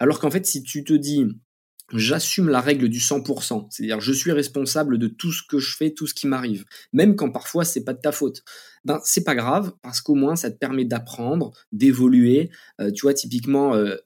Alors qu'en fait, si tu te dis, j'assume la règle du 100%, c'est-à-dire je suis responsable de tout ce que je fais, tout ce qui m'arrive, même quand parfois c'est pas de ta faute. Ben c'est pas grave parce qu'au moins ça te permet d'apprendre, d'évoluer. Euh, tu vois typiquement euh,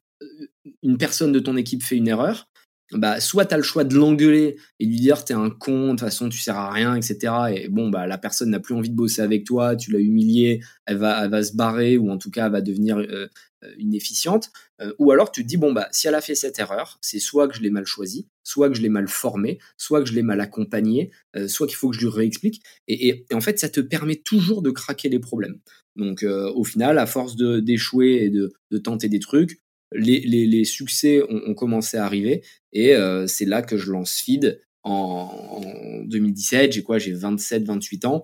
une personne de ton équipe fait une erreur, bah, soit tu as le choix de l'engueuler et lui dire t'es un con, de toute façon tu sers à rien, etc. Et bon, bah, la personne n'a plus envie de bosser avec toi, tu l'as humilié, elle va, va se barrer ou en tout cas elle va devenir euh, inefficiente. Euh, ou alors tu te dis, bon, bah, si elle a fait cette erreur, c'est soit que je l'ai mal choisi, soit que je l'ai mal formé, soit que je l'ai mal accompagné, euh, soit qu'il faut que je lui réexplique. Et, en fait, ça te permet toujours de craquer les problèmes. Donc au final, à force d'échouer et de, de tenter des trucs, les, succès ont, commencé à arriver et euh, c'est là que je lance Feed en, 2017. J'ai quoi? J'ai 27, 28 ans.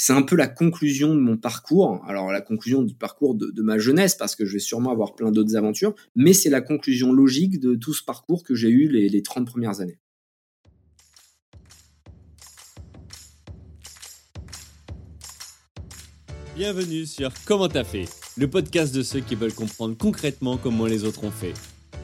C'est un peu la conclusion de mon parcours. Alors la conclusion du parcours de, ma jeunesse parce que je vais sûrement avoir plein d'autres aventures, mais c'est la conclusion logique de tout ce parcours que j'ai eu les, les 30 premières années. Bienvenue sur Comment t'as fait le podcast de ceux qui veulent comprendre concrètement comment les autres ont fait.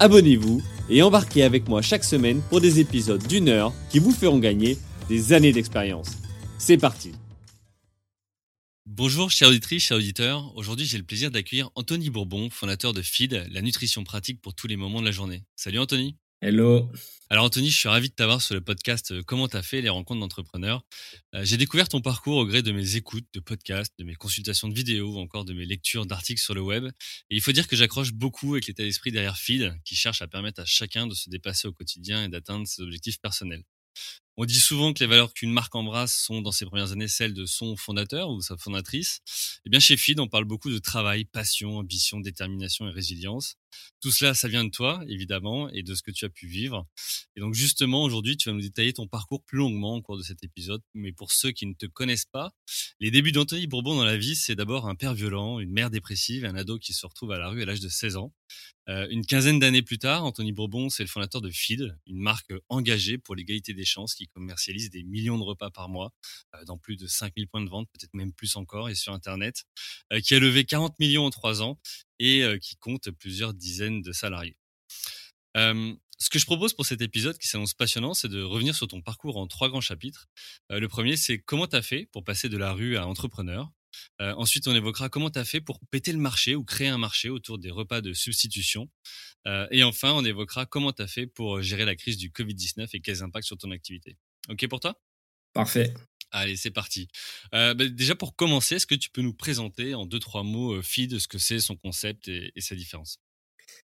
abonnez-vous et embarquez avec moi chaque semaine pour des épisodes d'une heure qui vous feront gagner des années d'expérience. C'est parti Bonjour chers auditrices, chers auditeurs. Aujourd'hui j'ai le plaisir d'accueillir Anthony Bourbon, fondateur de FEED, la nutrition pratique pour tous les moments de la journée. Salut Anthony Hello. Alors Anthony, je suis ravi de t'avoir sur le podcast euh, Comment t'as fait les rencontres d'entrepreneurs? Euh, j'ai découvert ton parcours au gré de mes écoutes de podcasts, de mes consultations de vidéos ou encore de mes lectures d'articles sur le web. Et il faut dire que j'accroche beaucoup avec l'état d'esprit derrière Feed, qui cherche à permettre à chacun de se dépasser au quotidien et d'atteindre ses objectifs personnels. On dit souvent que les valeurs qu'une marque embrasse sont dans ses premières années celles de son fondateur ou sa fondatrice. Eh bien, chez Feed, on parle beaucoup de travail, passion, ambition, détermination et résilience. Tout cela, ça vient de toi, évidemment, et de ce que tu as pu vivre. Et donc, justement, aujourd'hui, tu vas nous détailler ton parcours plus longuement au cours de cet épisode. Mais pour ceux qui ne te connaissent pas, les débuts d'Anthony Bourbon dans la vie, c'est d'abord un père violent, une mère dépressive, un ado qui se retrouve à la rue à l'âge de 16 ans. Euh, une quinzaine d'années plus tard, Anthony Bourbon, c'est le fondateur de Feed, une marque engagée pour l'égalité des chances qui commercialise des millions de repas par mois euh, dans plus de 5000 points de vente, peut-être même plus encore, et sur Internet, euh, qui a levé 40 millions en trois ans et qui compte plusieurs dizaines de salariés. ce que je propose pour cet épisode qui s'annonce passionnant, c'est de revenir sur ton parcours en trois grands chapitres. le premier, c'est comment tu as fait pour passer de la rue à entrepreneur. Ensuite, on évoquera comment tu as fait pour péter le marché ou créer un marché autour des repas de substitution. Et enfin, on évoquera comment tu as fait pour gérer la crise du Covid-19 et quels impacts sur ton activité. OK pour toi? Parfait. Allez, c'est parti. Euh, bah, déjà, pour commencer, est-ce que tu peux nous présenter en deux, trois mots Feed, ce que c'est, son concept et sa différence?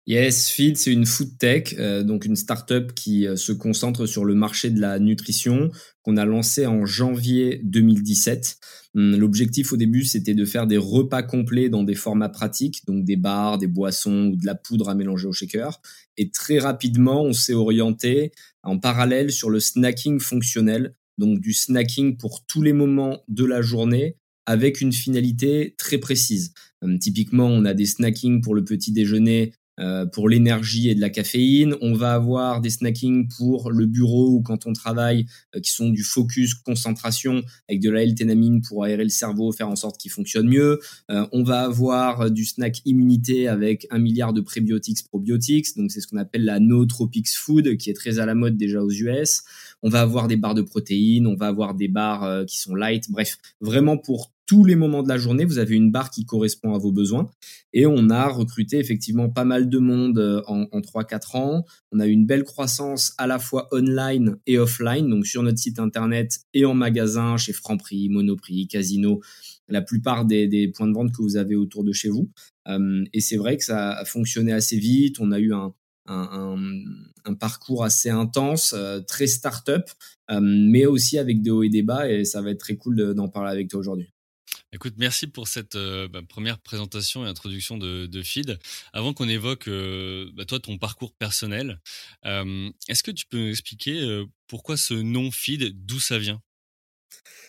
Yes, Feed, c'est une food tech, euh, donc une startup qui euh, se concentre sur le marché de la nutrition, qu'on a lancé en janvier 2017. Hum, l'objectif au début, c'était de faire des repas complets dans des formats pratiques, donc des bars, des boissons ou de la poudre à mélanger au shaker. Et très rapidement, on s'est orienté en parallèle sur le snacking fonctionnel, donc du snacking pour tous les moments de la journée, avec une finalité très précise. Hum, typiquement, on a des snacking pour le petit déjeuner euh, pour l'énergie et de la caféine. On va avoir des snackings pour le bureau ou quand on travaille euh, qui sont du focus, concentration avec de la L-thénamine pour aérer le cerveau, faire en sorte qu'il fonctionne mieux. Euh, on va avoir du snack immunité avec un milliard de prébiotiques, probiotiques. Donc c'est ce qu'on appelle la nootropics food qui est très à la mode déjà aux US. On va avoir des barres de protéines, on va avoir des barres qui sont light. Bref, vraiment pour tous les moments de la journée, vous avez une barre qui correspond à vos besoins. Et on a recruté effectivement pas mal de monde euh, en, en 3-4 ans. On a eu une belle croissance à la fois online et offline, donc sur notre site internet et en magasin, chez Franprix, Monoprix, Casino, la plupart des, points de vente que vous avez autour de chez vous. Euh, et c'est vrai que ça a fonctionné assez vite. On a eu un, parcours assez intense, euh, très start-up, mais aussi avec des hauts et des bas. Et ça va être très cool d'en parler avec toi aujourd'hui. Écoute, merci pour cette euh, bah, première présentation et introduction de, de Feed. Avant qu'on évoque, euh, bah, toi, ton parcours personnel, euh, est-ce que tu peux expliquer pourquoi ce nom Feed, d'où ça vient?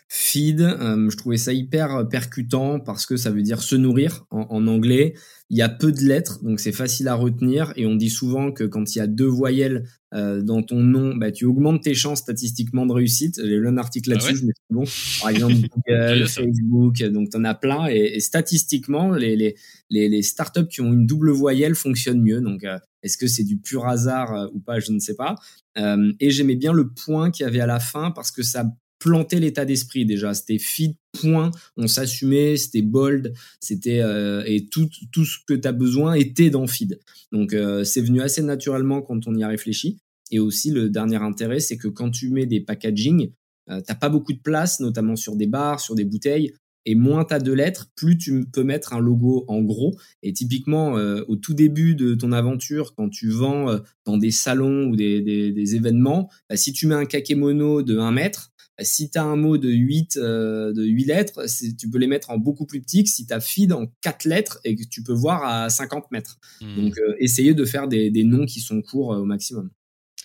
Feed, je trouvais ça hyper percutant parce que ça veut dire se nourrir en anglais. Il y a peu de lettres, donc c'est facile à retenir. Et on dit souvent que quand il y a deux voyelles euh, dans ton nom, bah, tu augmentes tes chances statistiquement de réussite. J'ai lu un article ah là-dessus, je me suis bon. Par exemple, Google, Facebook, donc tu en as plein. Et, statistiquement, les, les, les, les, startups qui ont une double voyelle fonctionnent mieux. Donc, euh, est-ce que c'est du pur hasard euh, ou pas Je ne sais pas. et j'aimais bien le point qu'il y avait à la fin parce que ça planter l'état d'esprit déjà. C'était feed, point, on s'assumait, c'était bold, c'était euh, et tout, tout ce que tu as besoin était dans feed. Donc euh, c'est venu assez naturellement quand on y a réfléchi. Et aussi le dernier intérêt, c'est que quand tu mets des packaging, euh, t'as pas beaucoup de place, notamment sur des bars, sur des bouteilles. Et moins tu as de lettres, plus tu peux mettre un logo en gros. Et typiquement, au tout début de ton aventure, quand tu vends dans des salons ou des, des, événements, bah, si tu mets un kakémono de 1 mètre, si tu as un mot de 8, euh, de 8 lettres, tu peux les mettre en beaucoup plus petit que si tu as feed en 4 lettres et que tu peux voir à 50 mètres. Hmm. Donc, euh, essayer de faire des, noms qui sont courts euh, au maximum.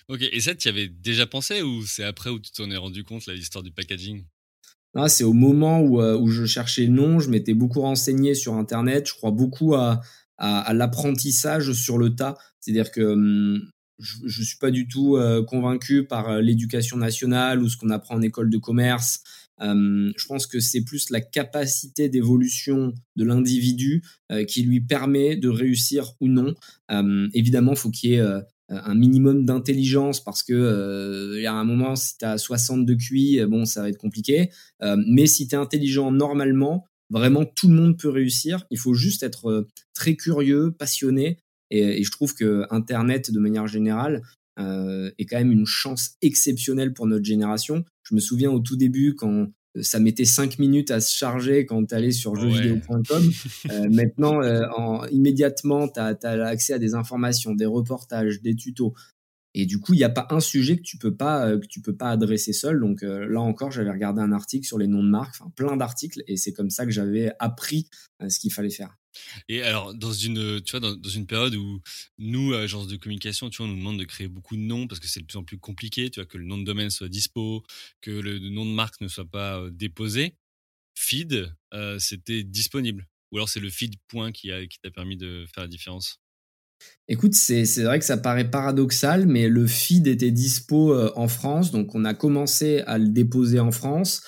Ok, et ça, tu y avais déjà pensé ou c'est après où tu t'en es rendu compte, l'histoire du packaging? Ah, c'est au moment où, où je cherchais le nom, je m'étais beaucoup renseigné sur Internet. Je crois beaucoup à, à, l'apprentissage sur le tas. C'est-à-dire que hum, je, je suis pas du tout euh, convaincu par euh, l'éducation nationale ou ce qu'on apprend en école de commerce. Euh, je pense que c'est plus la capacité d'évolution de l'individu qui lui permet de réussir ou non. évidemment, faut qu'il y ait un minimum d'intelligence parce que il y a un moment si tu as 60 de QI, bon ça va être compliqué. mais si tu es intelligent normalement, vraiment tout le monde peut réussir. Il faut juste être très curieux, passionné et, je trouve que Internet, de manière générale, euh, est quand même une chance exceptionnelle pour notre génération. Je me souviens au tout début quand ça mettait 5 minutes à se charger quand tu allais sur jeuxvideo.com. Euh, maintenant, euh, en, immédiatement, tu as, accès à des informations, des reportages, des tutos. Et du coup, il n'y a pas un sujet que tu peux pas que tu peux pas adresser seul. Donc là encore, j'avais regardé un article sur les noms de marques, enfin plein d'articles, et c'est comme ça que j'avais appris ce qu'il fallait faire. Et alors, dans une, tu vois, dans, une période où nous, agence de communication, tu vois, on nous demande de créer beaucoup de noms parce que c'est de plus en plus compliqué, tu vois, que le nom de domaine soit dispo, que le nom de marque ne soit pas euh, déposé. Feed, euh, c'était disponible. Ou alors c'est le feed point qui, a, qui t'a permis de faire la différence Écoute, c'est vrai que ça paraît paradoxal, mais le feed était dispo euh, en France, donc on a commencé à le déposer en France.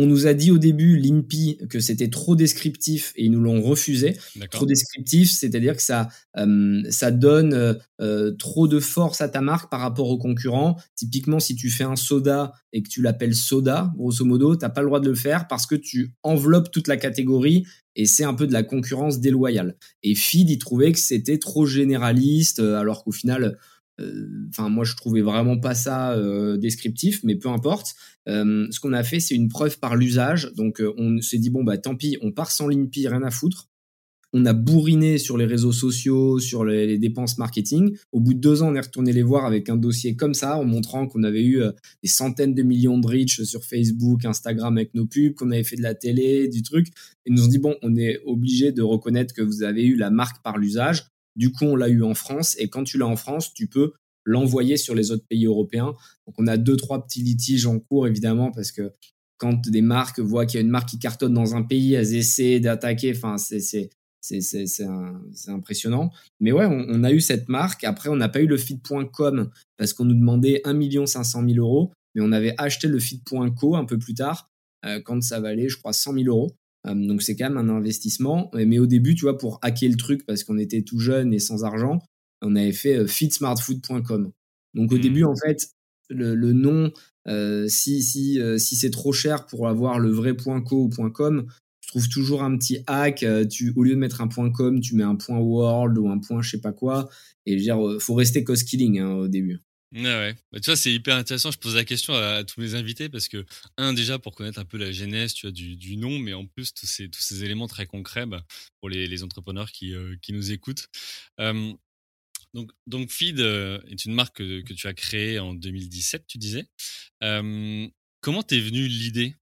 On nous a dit au début, l'INPI, que c'était trop descriptif et ils nous l'ont refusé. Trop descriptif, c'est-à-dire que ça, euh, ça donne euh, euh, trop de force à ta marque par rapport aux concurrents. Typiquement, si tu fais un soda et que tu l'appelles soda, grosso modo, tu n'as pas le droit de le faire parce que tu enveloppes toute la catégorie et c'est un peu de la concurrence déloyale. Et Feed, il trouvait que c'était trop généraliste, alors qu'au final, Enfin, moi, je trouvais vraiment pas ça descriptif, mais peu importe. ce qu'on a fait, c'est une preuve par l'usage. Donc, on s'est dit bon bah tant pis, on part sans l'INPI, rien à foutre. On a bourriné sur les réseaux sociaux, sur les, dépenses marketing. Au bout de deux ans, on est retourné les voir avec un dossier comme ça, en montrant qu'on avait eu des centaines de millions de reach sur Facebook, Instagram avec nos pubs, qu'on avait fait de la télé, du truc. Et nous ont dit bon, on est obligé de reconnaître que vous avez eu la marque par l'usage. Du coup, on l'a eu en France. Et quand tu l'as en France, tu peux l'envoyer sur les autres pays européens. Donc, on a deux, trois petits litiges en cours, évidemment, parce que quand des marques voient qu'il y a une marque qui cartonne dans un pays, elles essaient d'attaquer. Enfin, c'est, impressionnant. Mais ouais, on, a eu cette marque. Après, on n'a pas eu le feed.com parce qu'on nous demandait 1 500 000 euros. Mais on avait acheté le feed.co un peu plus tard, euh, quand ça valait, je crois, 100 000 euros. Euh, donc c'est quand même un investissement. Mais au début, tu vois, pour hacker le truc parce qu'on était tout jeune et sans argent, on avait fait euh, fitsmartfood.com. Donc au mmh. début, en fait, le, nom, euh, si, si, si c'est trop cher pour avoir le vrai .co ou .com, tu trouves toujours un petit hack. Tu, au lieu de mettre un .com, tu mets un .world ou un point je sais pas quoi. Et je veux dire, faut rester cost killing hein, au début. Ouais. Bah, tu vois, c'est hyper intéressant. Je pose la question à, tous mes invités parce que, un, déjà pour connaître un peu la genèse tu vois, du, nom, mais en plus, tous ces, éléments très concrets bah, pour les, entrepreneurs qui, euh, nous écoutent. donc, donc, Feed euh, est une marque que, que, tu as créée en 2017, tu disais. comment t'es venue l'idée?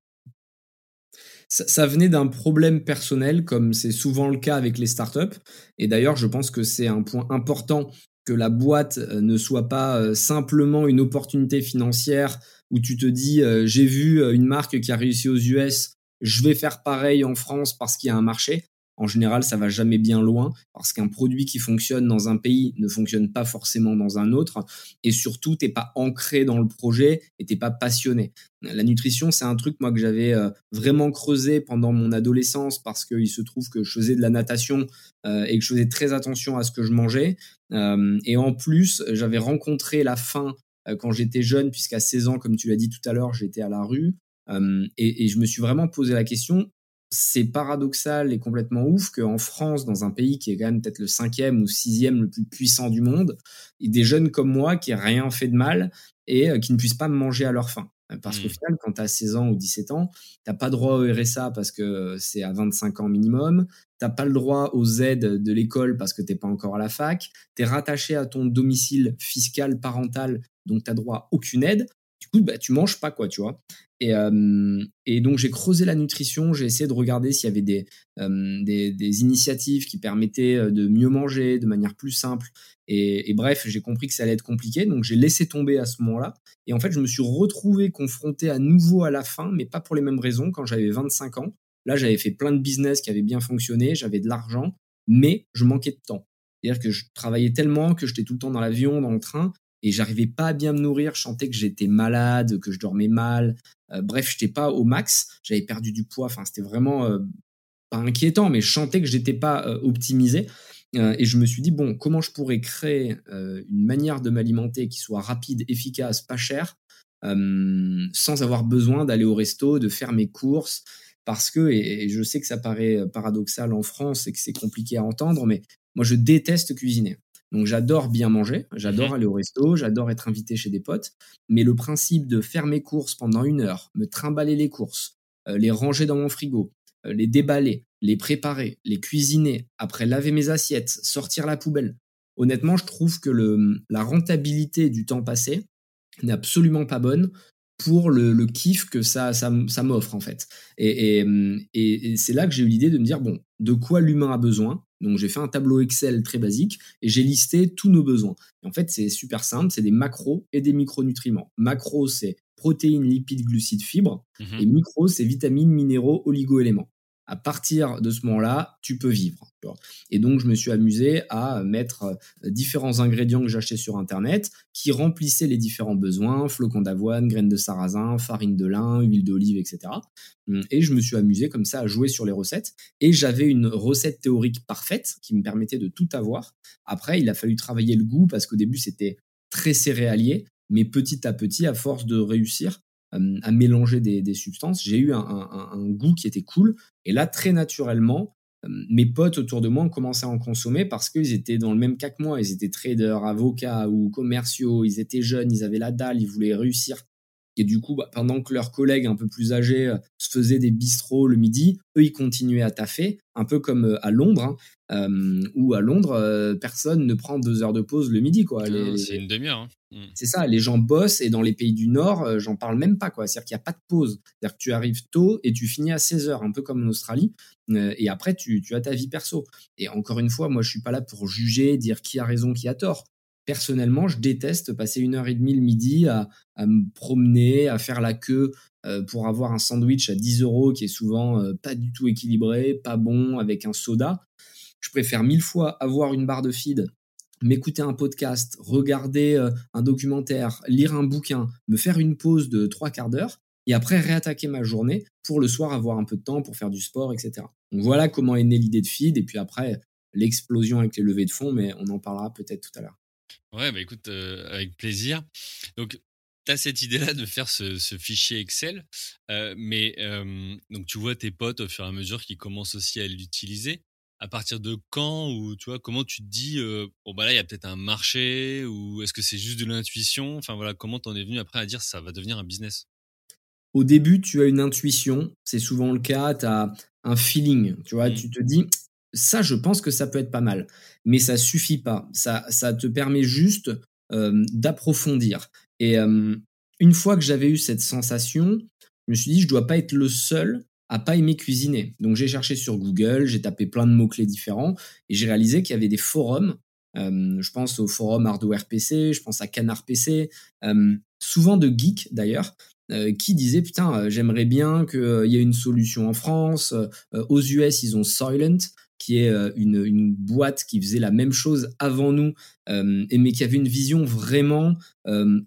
Ça, venait d'un problème personnel, comme c'est souvent le cas avec les startups. Et d'ailleurs, je pense que c'est un point important que la boîte euh, ne soit pas euh, simplement une opportunité financière où tu te dis euh, j'ai vu une marque qui a réussi aux US, je vais faire pareil en France parce qu'il y a un marché en général, ça va jamais bien loin parce qu'un produit qui fonctionne dans un pays ne fonctionne pas forcément dans un autre. Et surtout, t'es pas ancré dans le projet et t'es pas passionné. La nutrition, c'est un truc moi que j'avais euh, vraiment creusé pendant mon adolescence parce qu'il se trouve que je faisais de la natation euh, et que je faisais très attention à ce que je mangeais. Euh, et en plus, j'avais rencontré la faim quand j'étais jeune, puisqu'à 16 ans, comme tu l'as dit tout à l'heure, j'étais à la rue. et, et, je me suis vraiment posé la question c'est paradoxal et complètement ouf qu'en France, dans un pays qui est quand même peut-être le cinquième ou sixième le plus puissant du monde, il y ait des jeunes comme moi qui n'aient rien fait de mal et euh, qui ne puissent pas manger à leur faim. Parce qu'au mmh. final, quand tu as 16 ans ou 17 ans, tu pas droit au RSA parce que c'est à 25 ans minimum, t'as pas le droit aux aides de l'école parce que t'es pas encore à la fac, tu es rattaché à ton domicile fiscal parental, donc tu droit à aucune aide. Du coup, bah, tu manges pas, quoi, tu vois. Et, et donc j'ai creusé la nutrition, j'ai essayé de regarder s'il y avait des, initiatives qui permettaient de mieux manger de manière plus simple. Et, bref, j'ai compris que ça allait être compliqué, donc j'ai laissé tomber à ce moment-là. Et en fait, je me suis retrouvé confronté à nouveau à la fin, mais pas pour les mêmes raisons, quand j'avais 25 ans. Là, j'avais fait plein de business qui avaient bien fonctionné, j'avais de l'argent, mais je manquais de temps. C'est-à-dire que je travaillais tellement que j'étais tout le temps dans l'avion, dans le train, et j'arrivais pas à bien me nourrir. Je que j'étais malade, que je dormais mal. Euh, bref, j'étais pas au max. J'avais perdu du poids. Enfin, c'était vraiment euh, pas inquiétant, mais je sentais que j'étais pas euh, optimisé. et je me suis dit bon, comment je pourrais créer une manière de m'alimenter qui soit rapide, efficace, pas cher, sans avoir besoin d'aller au resto, de faire mes courses? Parce que, et je sais que ça paraît paradoxal en France et que c'est compliqué à entendre, mais moi je déteste cuisiner. Donc j'adore bien manger, j'adore mmh aller au resto, j'adore être invité chez des potes, mais le principe de faire mes courses pendant une heure, me trimballer les courses, euh, les ranger dans mon frigo, euh, les déballer, les préparer, les cuisiner, après laver mes assiettes, sortir la poubelle. Honnêtement, je trouve que le, la rentabilité du temps passé n'est absolument pas bonne pour le, le kiff que ça, ça, ça m'offre en fait. Et, et, et c'est là que j'ai eu l'idée de me dire, bon, de quoi l'humain a besoin? Donc j'ai fait un tableau Excel très basique et j'ai listé tous nos besoins. en fait, c'est super simple, c'est des macros et des micronutriments. Macros, c'est protéines, lipides, glucides, fibres. Mmh et micros, c'est vitamines, minéraux, oligo-éléments à partir de ce moment-là, tu peux vivre. Et donc, je me suis amusé à mettre euh, différents ingrédients que j'achetais sur Internet qui remplissaient les différents besoins, flocons d'avoine, graines de sarrasin, farine de lin, huile d'olive, etc. Hum, et je me suis amusé comme ça à jouer sur les recettes. Et j'avais une recette théorique parfaite qui me permettait de tout avoir. Après, il a fallu travailler le goût parce qu'au début, c'était très céréalier. Mais petit à petit, à force de réussir, à mélanger des, substances, j'ai eu un, goût qui était cool. Et là, très naturellement, euh, mes potes autour de moi ont commencé à en consommer parce qu'ils étaient dans le même cas que moi. Ils étaient traders, avocats ou commerciaux, ils étaient jeunes, ils avaient la dalle, ils voulaient réussir. Et du coup, bah, pendant que leurs collègues un peu plus âgés euh, se faisaient des bistrots le midi, eux, ils continuaient à taffer, un peu comme à Londres, hein, où à Londres, personne ne prend deux heures de pause le midi. quoi. C'est une demi-heure. Hein. Mmh. C'est ça, les gens bossent et dans les pays du Nord, euh, j'en parle même pas. quoi. C'est-à-dire qu'il n'y a pas de pause. C'est-à-dire que tu arrives tôt et tu finis à 16 heures, un peu comme en Australie. Euh, et après, tu, as ta vie perso. Et encore une fois, moi, je suis pas là pour juger, dire qui a raison, qui a tort. Personnellement, je déteste passer une heure et demie le midi à, me promener, à faire la queue euh, pour avoir un sandwich à 10 euros qui est souvent pas du tout équilibré, pas bon, avec un soda. Je préfère mille fois avoir une barre de feed m'écouter un podcast, regarder euh, un documentaire, lire un bouquin, me faire une pause de trois quarts d'heure et après réattaquer ma journée pour le soir avoir un peu de temps pour faire du sport, etc. Donc voilà comment est née l'idée de feed et puis après l'explosion avec les levées de fonds, mais on en parlera peut-être tout à l'heure. Ouais, bah écoute, euh, avec plaisir. Donc, tu as cette idée-là de faire ce, fichier Excel, euh, mais donc tu vois tes potes au fur et à mesure qui commencent aussi à l'utiliser à partir de quand ou tu vois comment tu te dis bon bah là il y a peut-être un marché ou est-ce que c'est juste de l'intuition? Enfin voilà comment t'en es venu après à dire ça va devenir un business? Au début tu as une intuition c'est souvent le cas tu as un feeling tu vois mmh. tu te dis ça je pense que ça peut être pas mal mais ça suffit pas ça ça te permet juste d'approfondir et une fois que j'avais eu cette sensation je me suis dit je dois pas être le seul à pas aimer cuisiner. Donc j'ai cherché sur Google, j'ai tapé plein de mots-clés différents et j'ai réalisé qu'il y avait des forums. Euh, je pense au forum Hardware PC, je pense à Canard PC, euh, souvent de geeks d'ailleurs, euh, qui disaient putain, j'aimerais bien qu'il y ait une solution en France. aux US, ils ont Silent, qui est une, une, boîte qui faisait la même chose avant nous, et mais qui avait une vision vraiment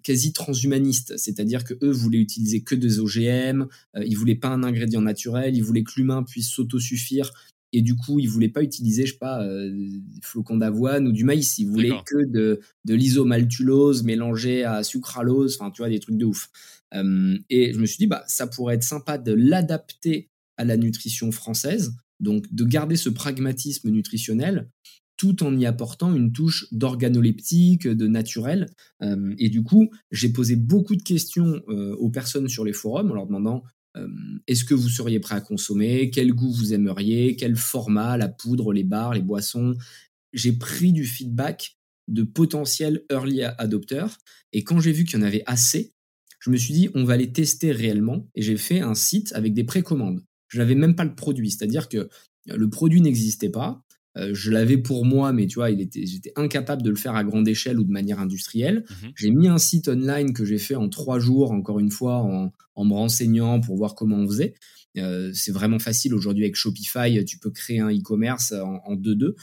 quasi transhumaniste. C'est-à-dire que eux voulaient utiliser que des OGM, ils voulaient pas un ingrédient naturel, ils voulaient que l'humain puisse s'autosuffire. Et du coup, ils voulaient pas utiliser, je sais pas, des flocons d'avoine ou du maïs. Ils voulaient que de, de l'isomaltulose mélangée à sucralose, enfin, tu vois, des trucs de ouf. et je me suis dit, bah, ça pourrait être sympa de l'adapter à la nutrition française donc de garder ce pragmatisme nutritionnel tout en y apportant une touche d'organoleptique, de naturel. Euh, et du coup, j'ai posé beaucoup de questions euh, aux personnes sur les forums en leur demandant euh, est-ce que vous seriez prêt à consommer? Quel goût vous aimeriez? Quel format? La poudre, les bars, les boissons? J'ai pris du feedback de potentiels early adopters. Et quand j'ai vu qu'il y en avait assez, je me suis dit, on va les tester réellement. Et j'ai fait un site avec des précommandes je n'avais même pas le produit. C'est-à-dire que euh, le produit n'existait pas. Euh, je l'avais pour moi, mais tu vois, il était, j'étais incapable de le faire à grande échelle ou de manière industrielle. Mhm. J'ai mis un site online que j'ai fait en trois jours, encore une fois, en, me renseignant pour voir comment on faisait. Euh, c'est vraiment facile aujourd'hui avec Shopify, tu peux créer un e-commerce en 2-2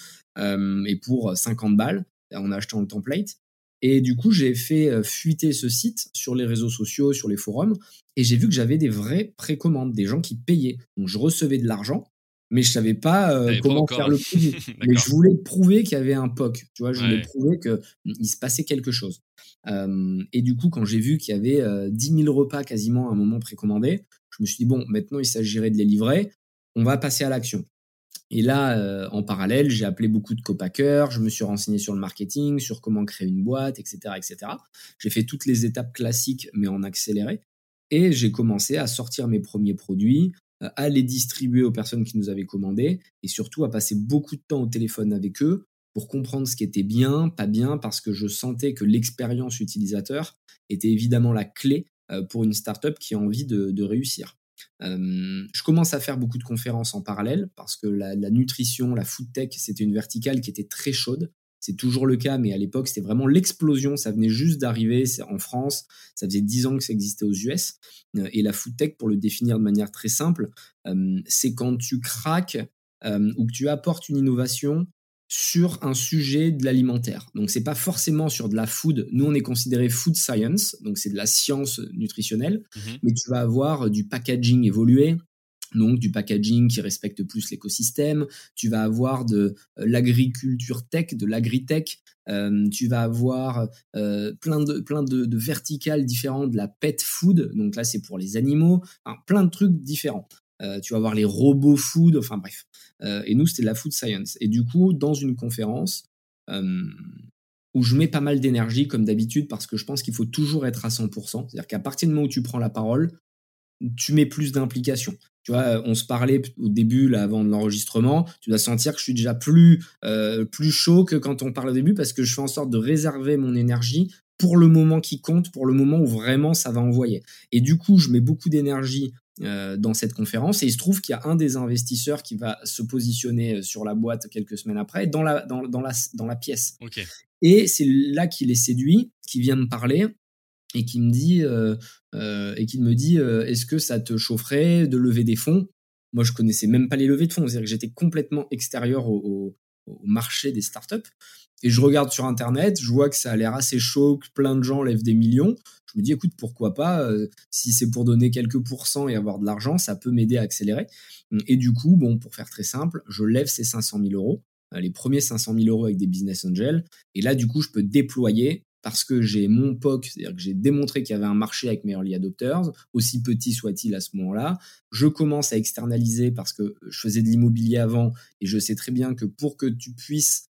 et pour 50 balles en achetant le template. Et du coup, j'ai fait euh, fuiter ce site sur les réseaux sociaux, sur les forums, et j'ai vu que j'avais des vraies précommandes, des gens qui payaient. Donc je recevais de l'argent, mais je savais pas euh, comment faire le produit. mais je voulais prouver qu'il y avait un POC, tu vois, je voulais prouver qu'il mm, se passait quelque chose. Euh, et du coup, quand j'ai vu qu'il y avait euh, 10 000 repas quasiment à un moment précommandés, je me suis dit, bon, maintenant il s'agirait de les livrer, on va passer à l'action. Et là, euh, en parallèle, j'ai appelé beaucoup de copackers, je me suis renseigné sur le marketing, sur comment créer une boîte, etc., etc. J'ai fait toutes les étapes classiques, mais en accéléré. Et j'ai commencé à sortir mes premiers produits, euh, à les distribuer aux personnes qui nous avaient commandé, et surtout à passer beaucoup de temps au téléphone avec eux pour comprendre ce qui était bien, pas bien, parce que je sentais que l'expérience utilisateur était évidemment la clé euh, pour une startup qui a envie de réussir je commence à faire beaucoup de conférences en parallèle parce que la, nutrition, la food tech, c'était une verticale qui était très chaude. C'est toujours le cas, mais à l'époque, c'était vraiment l'explosion. Ça venait juste d'arriver en France. Ça faisait dix ans que ça existait aux US. Euh, et la food tech, pour le définir de manière très simple, c'est quand tu craques ou que tu apportes une innovation sur un sujet de l'alimentaire. Donc c'est pas forcément sur de la food. Nous on est considéré food science, donc c'est de la science nutritionnelle, mhm. mais tu vas avoir du packaging évolué, donc du packaging qui respecte plus l'écosystème, tu vas avoir de euh, l'agriculture tech, de l'agritech, euh, tu vas avoir euh, plein de plein de, verticales différentes, de la pet food, donc là c'est pour les animaux, plein de trucs différents. Euh, tu vas voir les robots food, enfin bref. Euh, et nous, c'était la food science. Et du coup, dans une conférence euh, où je mets pas mal d'énergie, comme d'habitude, parce que je pense qu'il faut toujours être à 100%. C'est-à-dire qu'à partir du moment où tu prends la parole, tu mets plus d'implication. Tu vois, on se parlait au début, là, avant l'enregistrement. Tu dois sentir que je suis déjà plus, plus chaud que quand on parle au début parce que je fais en sorte de réserver mon énergie pour le moment qui compte, pour le moment où vraiment ça va envoyer. Et du coup, je mets beaucoup d'énergie euh, dans cette conférence. Et il se trouve qu'il y a un des investisseurs qui va se positionner euh, sur la boîte quelques semaines après, dans la, dans, dans la, dans la pièce. Et c'est là qu'il est séduit, qui vient me parler et qui me dit, euh, et qui me dit est-ce que ça te chaufferait de lever des fonds? Moi, je connaissais même pas les levées de fonds, c'est-à-dire que j'étais complètement extérieur au, au marché des startups. Et je regarde sur Internet, je vois que ça a l'air assez chaud, que plein de gens lèvent des millions. Je me dis, écoute, pourquoi pas, euh, si c'est pour donner quelques pourcents et avoir de l'argent, ça peut m'aider à accélérer. Et du coup, bon, pour faire très simple, je lève ces 500 000 euros, euh, les premiers 500 000 euros avec des business angels. Et là, du coup, je peux déployer parce que j'ai mon POC, c'est-à-dire que j'ai démontré qu'il y avait un marché avec mes early adopters, aussi petit soit-il à ce moment-là. Je commence à externaliser parce que je faisais de l'immobilier avant et je sais très bien que pour que tu puisses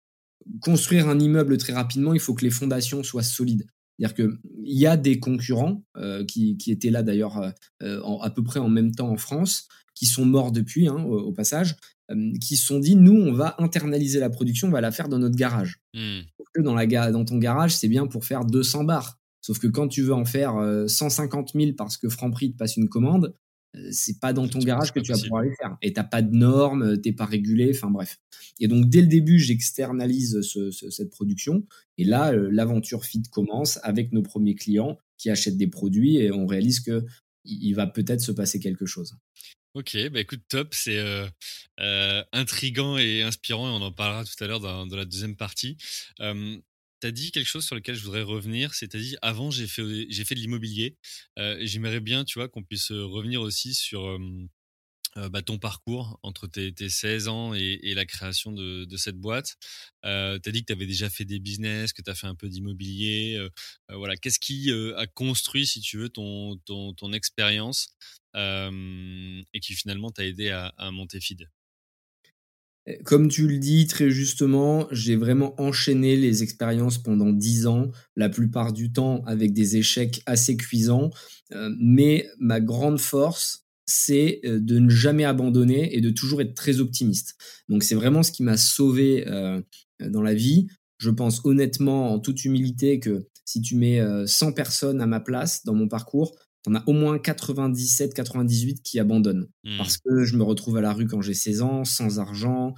construire un immeuble très rapidement, il faut que les fondations soient solides. C'est-à-dire qu'il y a des concurrents euh, qui, étaient là d'ailleurs euh, à peu près en même temps en France, qui sont morts depuis, hein, au, passage, qui se sont dit, nous, on va internaliser la production, on va la faire dans notre garage. Hmm. que dans, la, dans ton garage, c'est bien pour faire 200 bars. Sauf que quand tu veux en faire 150 000 parce que Franprix te passe une commande, c'est pas dans ton garage que tu vas pouvoir les faire. Et t'as pas de normes, t'es pas régulé, enfin bref. Et donc dès le début, j'externalise cette production. Et là, l'aventure fit commence avec nos premiers clients qui achètent des produits et on réalise que il va peut-être se passer quelque chose. Ok, bah écoute, top, c'est euh, euh, intrigant et inspirant et on en parlera tout à l'heure dans, la deuxième partie. Euh, tu as dit quelque chose sur lequel je voudrais revenir, c'est-à-dire avant j'ai fait, j'ai fait de l'immobilier. J'aimerais bien, tu vois, qu'on puisse revenir aussi sur bah, ton parcours entre tes, 16 ans et, la création de, cette boîte. Euh, tu as dit que tu avais déjà fait des business, que tu as fait un peu d'immobilier. voilà, Qu'est-ce qui a construit, si tu veux, ton, expérience et qui finalement t'a aidé à, à monter FID comme tu le dis très justement, j'ai vraiment enchaîné les expériences pendant dix ans, la plupart du temps avec des échecs assez cuisants. mais ma grande force, c'est euh, de ne jamais abandonner et de toujours être très optimiste. Donc c'est vraiment ce qui m'a sauvé euh, dans la vie. Je pense honnêtement, en toute humilité, que si tu mets 100 euh, personnes à ma place dans mon parcours, on a au moins 97, 98 qui abandonnent. Hmm. Parce que je me retrouve à la rue quand j'ai 16 ans, sans argent,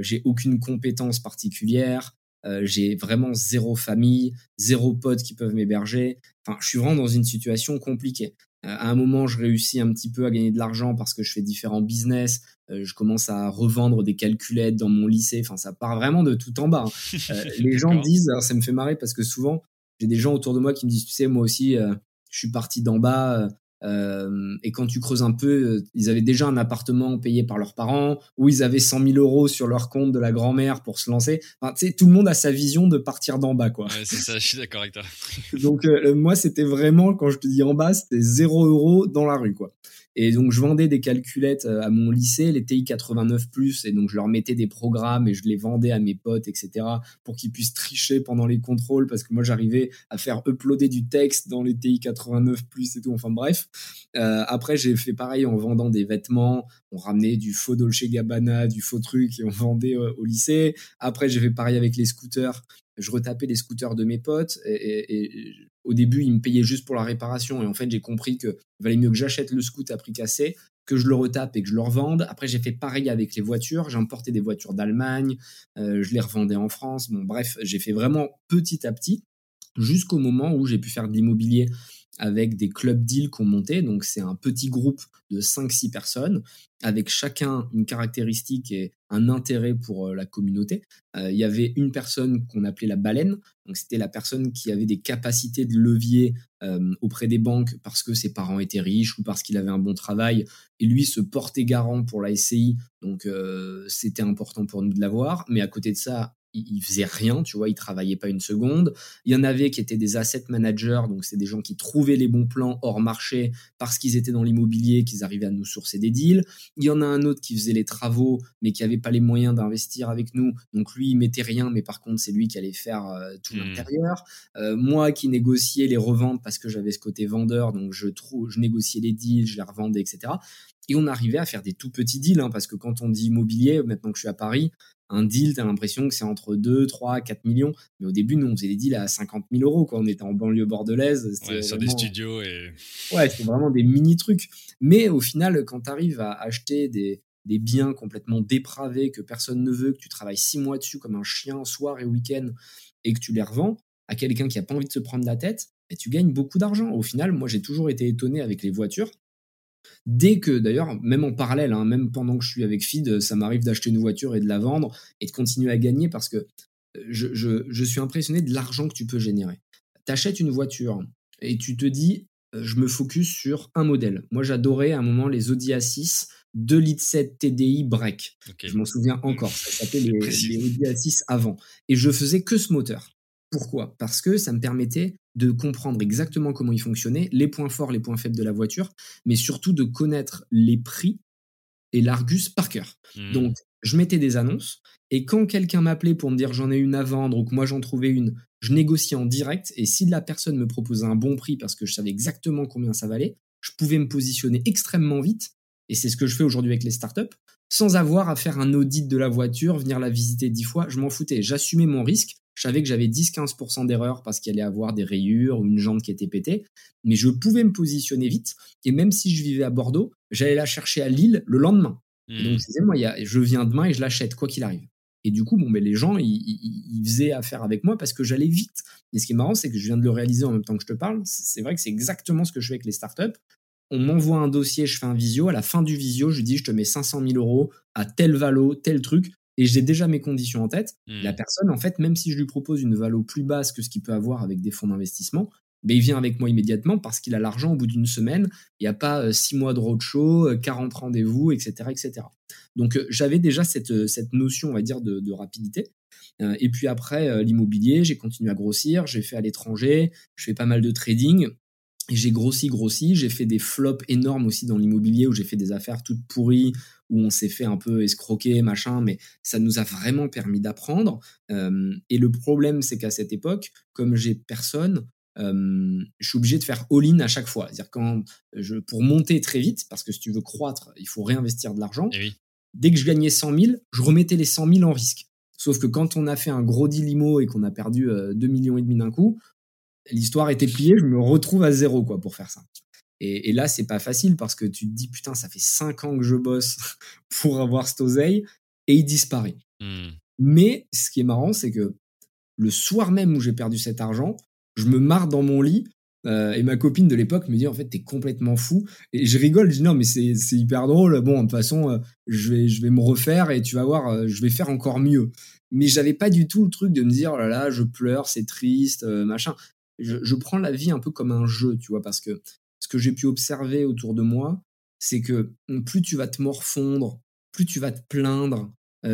j'ai aucune compétence particulière, j'ai vraiment zéro famille, zéro pote qui peuvent m'héberger. Enfin, je suis vraiment dans une situation compliquée. Euh, à un moment, je réussis un petit peu à gagner de l'argent parce que je fais différents business. Euh, je commence à revendre des calculettes dans mon lycée. Enfin, ça part vraiment de tout en bas. Hein. Euh, les gens disent, alors ça me fait marrer parce que souvent, j'ai des gens autour de moi qui me disent, tu sais, moi aussi, je suis parti d'en bas. Euh, et quand tu creuses un peu, euh, ils avaient déjà un appartement payé par leurs parents, ou ils avaient 100 000 euros sur leur compte de la grand-mère pour se lancer. Enfin, tu sais, tout le monde a sa vision de partir d'en bas, quoi. Ouais, c'est ça, je suis d'accord avec toi. Donc, euh, moi, c'était vraiment, quand je te dis en bas, c'était 0 euros dans la rue, quoi. Et donc, je vendais des calculettes euh, à mon lycée, les TI 89+, et donc je leur mettais des programmes et je les vendais à mes potes, etc., pour qu'ils puissent tricher pendant les contrôles, parce que moi, j'arrivais à faire uploader du texte dans les TI 89+, et tout, enfin bref. Euh, après, j'ai fait pareil en vendant des vêtements, on ramenait du faux Dolce Gabbana, du faux truc, et on vendait euh, au lycée. Après, j'ai fait pareil avec les scooters, je retapais les scooters de mes potes et, au début, ils me payaient juste pour la réparation. Et en fait, j'ai compris qu'il valait mieux que j'achète le scoot à prix cassé, que je le retape et que je le revende. Après, j'ai fait pareil avec les voitures. J'ai importé des voitures d'Allemagne. Euh, je les revendais en France. Bon, bref, j'ai fait vraiment petit à petit jusqu'au moment où j'ai pu faire de l'immobilier avec des clubs deals qu'on montait. Donc, c'est un petit groupe de 5-6 personnes, avec chacun une caractéristique et un intérêt pour euh, la communauté. Euh, il y avait une personne qu'on appelait la baleine. Donc, c'était la personne qui avait des capacités de levier euh, auprès des banques parce que ses parents étaient riches ou parce qu'il avait un bon travail. Et lui se portait garant pour la SCI. Donc, c'était important pour nous de l'avoir. Mais à côté de ça, il faisait rien, tu vois, il travaillait pas une seconde. Il y en avait qui étaient des asset managers, donc c'est des gens qui trouvaient les bons plans hors marché parce qu'ils étaient dans l'immobilier, qu'ils arrivaient à nous sourcer des deals. Il y en a un autre qui faisait les travaux, mais qui avait pas les moyens d'investir avec nous, donc lui il mettait rien, mais par contre c'est lui qui allait faire euh, tout hmm. l'intérieur. Euh, moi qui négociais les reventes parce que j'avais ce côté vendeur, donc je trouve, je négociais les deals, je les revendais, etc. Et on arrivait à faire des tout petits deals, hein, parce que quand on dit immobilier, maintenant que je suis à Paris, un deal, tu as l'impression que c'est entre 2, 3, 4 millions. Mais au début, nous, on faisait des deals à 50 000 euros. Quoi. On était en banlieue bordelaise. Ouais, sur des studios. Et... Ouais, c'était vraiment des mini-trucs. Mais au final, quand tu arrives à acheter des, des biens complètement dépravés que personne ne veut, que tu travailles six mois dessus comme un chien, soir et week-end, et que tu les revends à quelqu'un qui n'a pas envie de se prendre la tête, et tu gagnes beaucoup d'argent. Au final, moi, j'ai toujours été étonné avec les voitures. Dès que, d'ailleurs, même en parallèle, hein, même pendant que je suis avec Feed, ça m'arrive d'acheter une voiture et de la vendre et de continuer à gagner parce que euh, je, suis impressionné de l'argent que tu peux générer. Tu achètes une voiture et tu te dis, euh, je me focus sur un modèle. Moi, j'adorais à un moment les Audi A6 2 litres 7 TDI break. Je m'en souviens encore. Ça s'appelait les, les Audi A6 avant. Et je faisais que ce moteur. Pourquoi? Parce que ça me permettait de comprendre exactement comment il fonctionnait, les points forts, les points faibles de la voiture, mais surtout de connaître les prix et l'Argus par cœur. Hmm. Donc, je mettais des annonces, et quand quelqu'un m'appelait pour me dire j'en ai une à vendre ou que moi j'en trouvais une, je négociais en direct, et si la personne me proposait un bon prix parce que je savais exactement combien ça valait, je pouvais me positionner extrêmement vite, et c'est ce que je fais aujourd'hui avec les startups, sans avoir à faire un audit de la voiture, venir la visiter dix fois, je m'en foutais, j'assumais mon risque, Je savais que j'avais 10-15% d'erreur parce qu'il allait avoir des rayures ou une jambe qui était pétée. Mais je pouvais me positionner vite. Et même si je vivais à Bordeaux, j'allais la chercher à Lille le lendemain. Et donc, hmm. je disais, moi, je viens demain et je l'achète, quoi qu'il arrive. Et du coup, bon, mais les gens, ils, faisaient affaire avec moi parce que j'allais vite. Et ce qui est marrant, c'est que je viens de le réaliser en même temps que je te parle. C'est vrai que c'est exactement ce que je fais avec les startups. On m'envoie un dossier, je fais un visio. À la fin du visio, je dis, je te mets 500 000 euros à tel valo, tel truc. Et j'ai déjà mes conditions en tête. Hmm. La personne, en fait, même si je lui propose une valo plus basse que ce qu'il peut avoir avec des fonds d'investissement, mais il vient avec moi immédiatement parce qu'il a l'argent au bout d'une semaine. Il n'y a pas euh, six mois de roadshow, 40 euh, rendez-vous, etc., etc. Donc euh, j'avais déjà cette, cette notion, on va dire, de, rapidité. et puis après l'immobilier, j'ai continué à grossir. J'ai fait à l'étranger. Je fais pas mal de trading. J'ai grossi, grossi. J'ai fait des flops énormes aussi dans l'immobilier où j'ai fait des affaires toutes pourries, où on s'est fait un peu escroquer, machin, mais ça nous a vraiment permis d'apprendre. et le problème, c'est qu'à cette époque, comme j'ai personne, je suis obligé de faire all-in à chaque fois. C'est-à-dire quand je, pour monter très vite, parce que si tu veux croître, il faut réinvestir de l'argent. Eh Dès que je gagnais 100 000, je remettais les 100 000 en risque. Sauf que quand on a fait un gros deal IMO et qu'on a perdu 2 millions et demi d'un coup, l'histoire était pliée, je me retrouve à zéro quoi pour faire ça. Et, là, c'est pas facile parce que tu te dis putain, ça fait 5 ans que je bosse pour avoir cette oseille et il disparaît. Mmh. Mais ce qui est marrant, c'est que le soir même où j'ai perdu cet argent, je me marre dans mon lit. Euh, et ma copine de l'époque me dit en fait t'es complètement fou et je rigole je dis non mais c'est hyper drôle bon de toute façon euh, je vais je vais me refaire et tu vas voir euh, je vais faire encore mieux mais j'avais pas du tout le truc de me dire oh là là je pleure c'est triste machin je, je, prends la vie un peu comme un jeu tu vois parce que j'ai pu observer autour de moi c'est que plus tu vas te morfondre plus tu vas te plaindre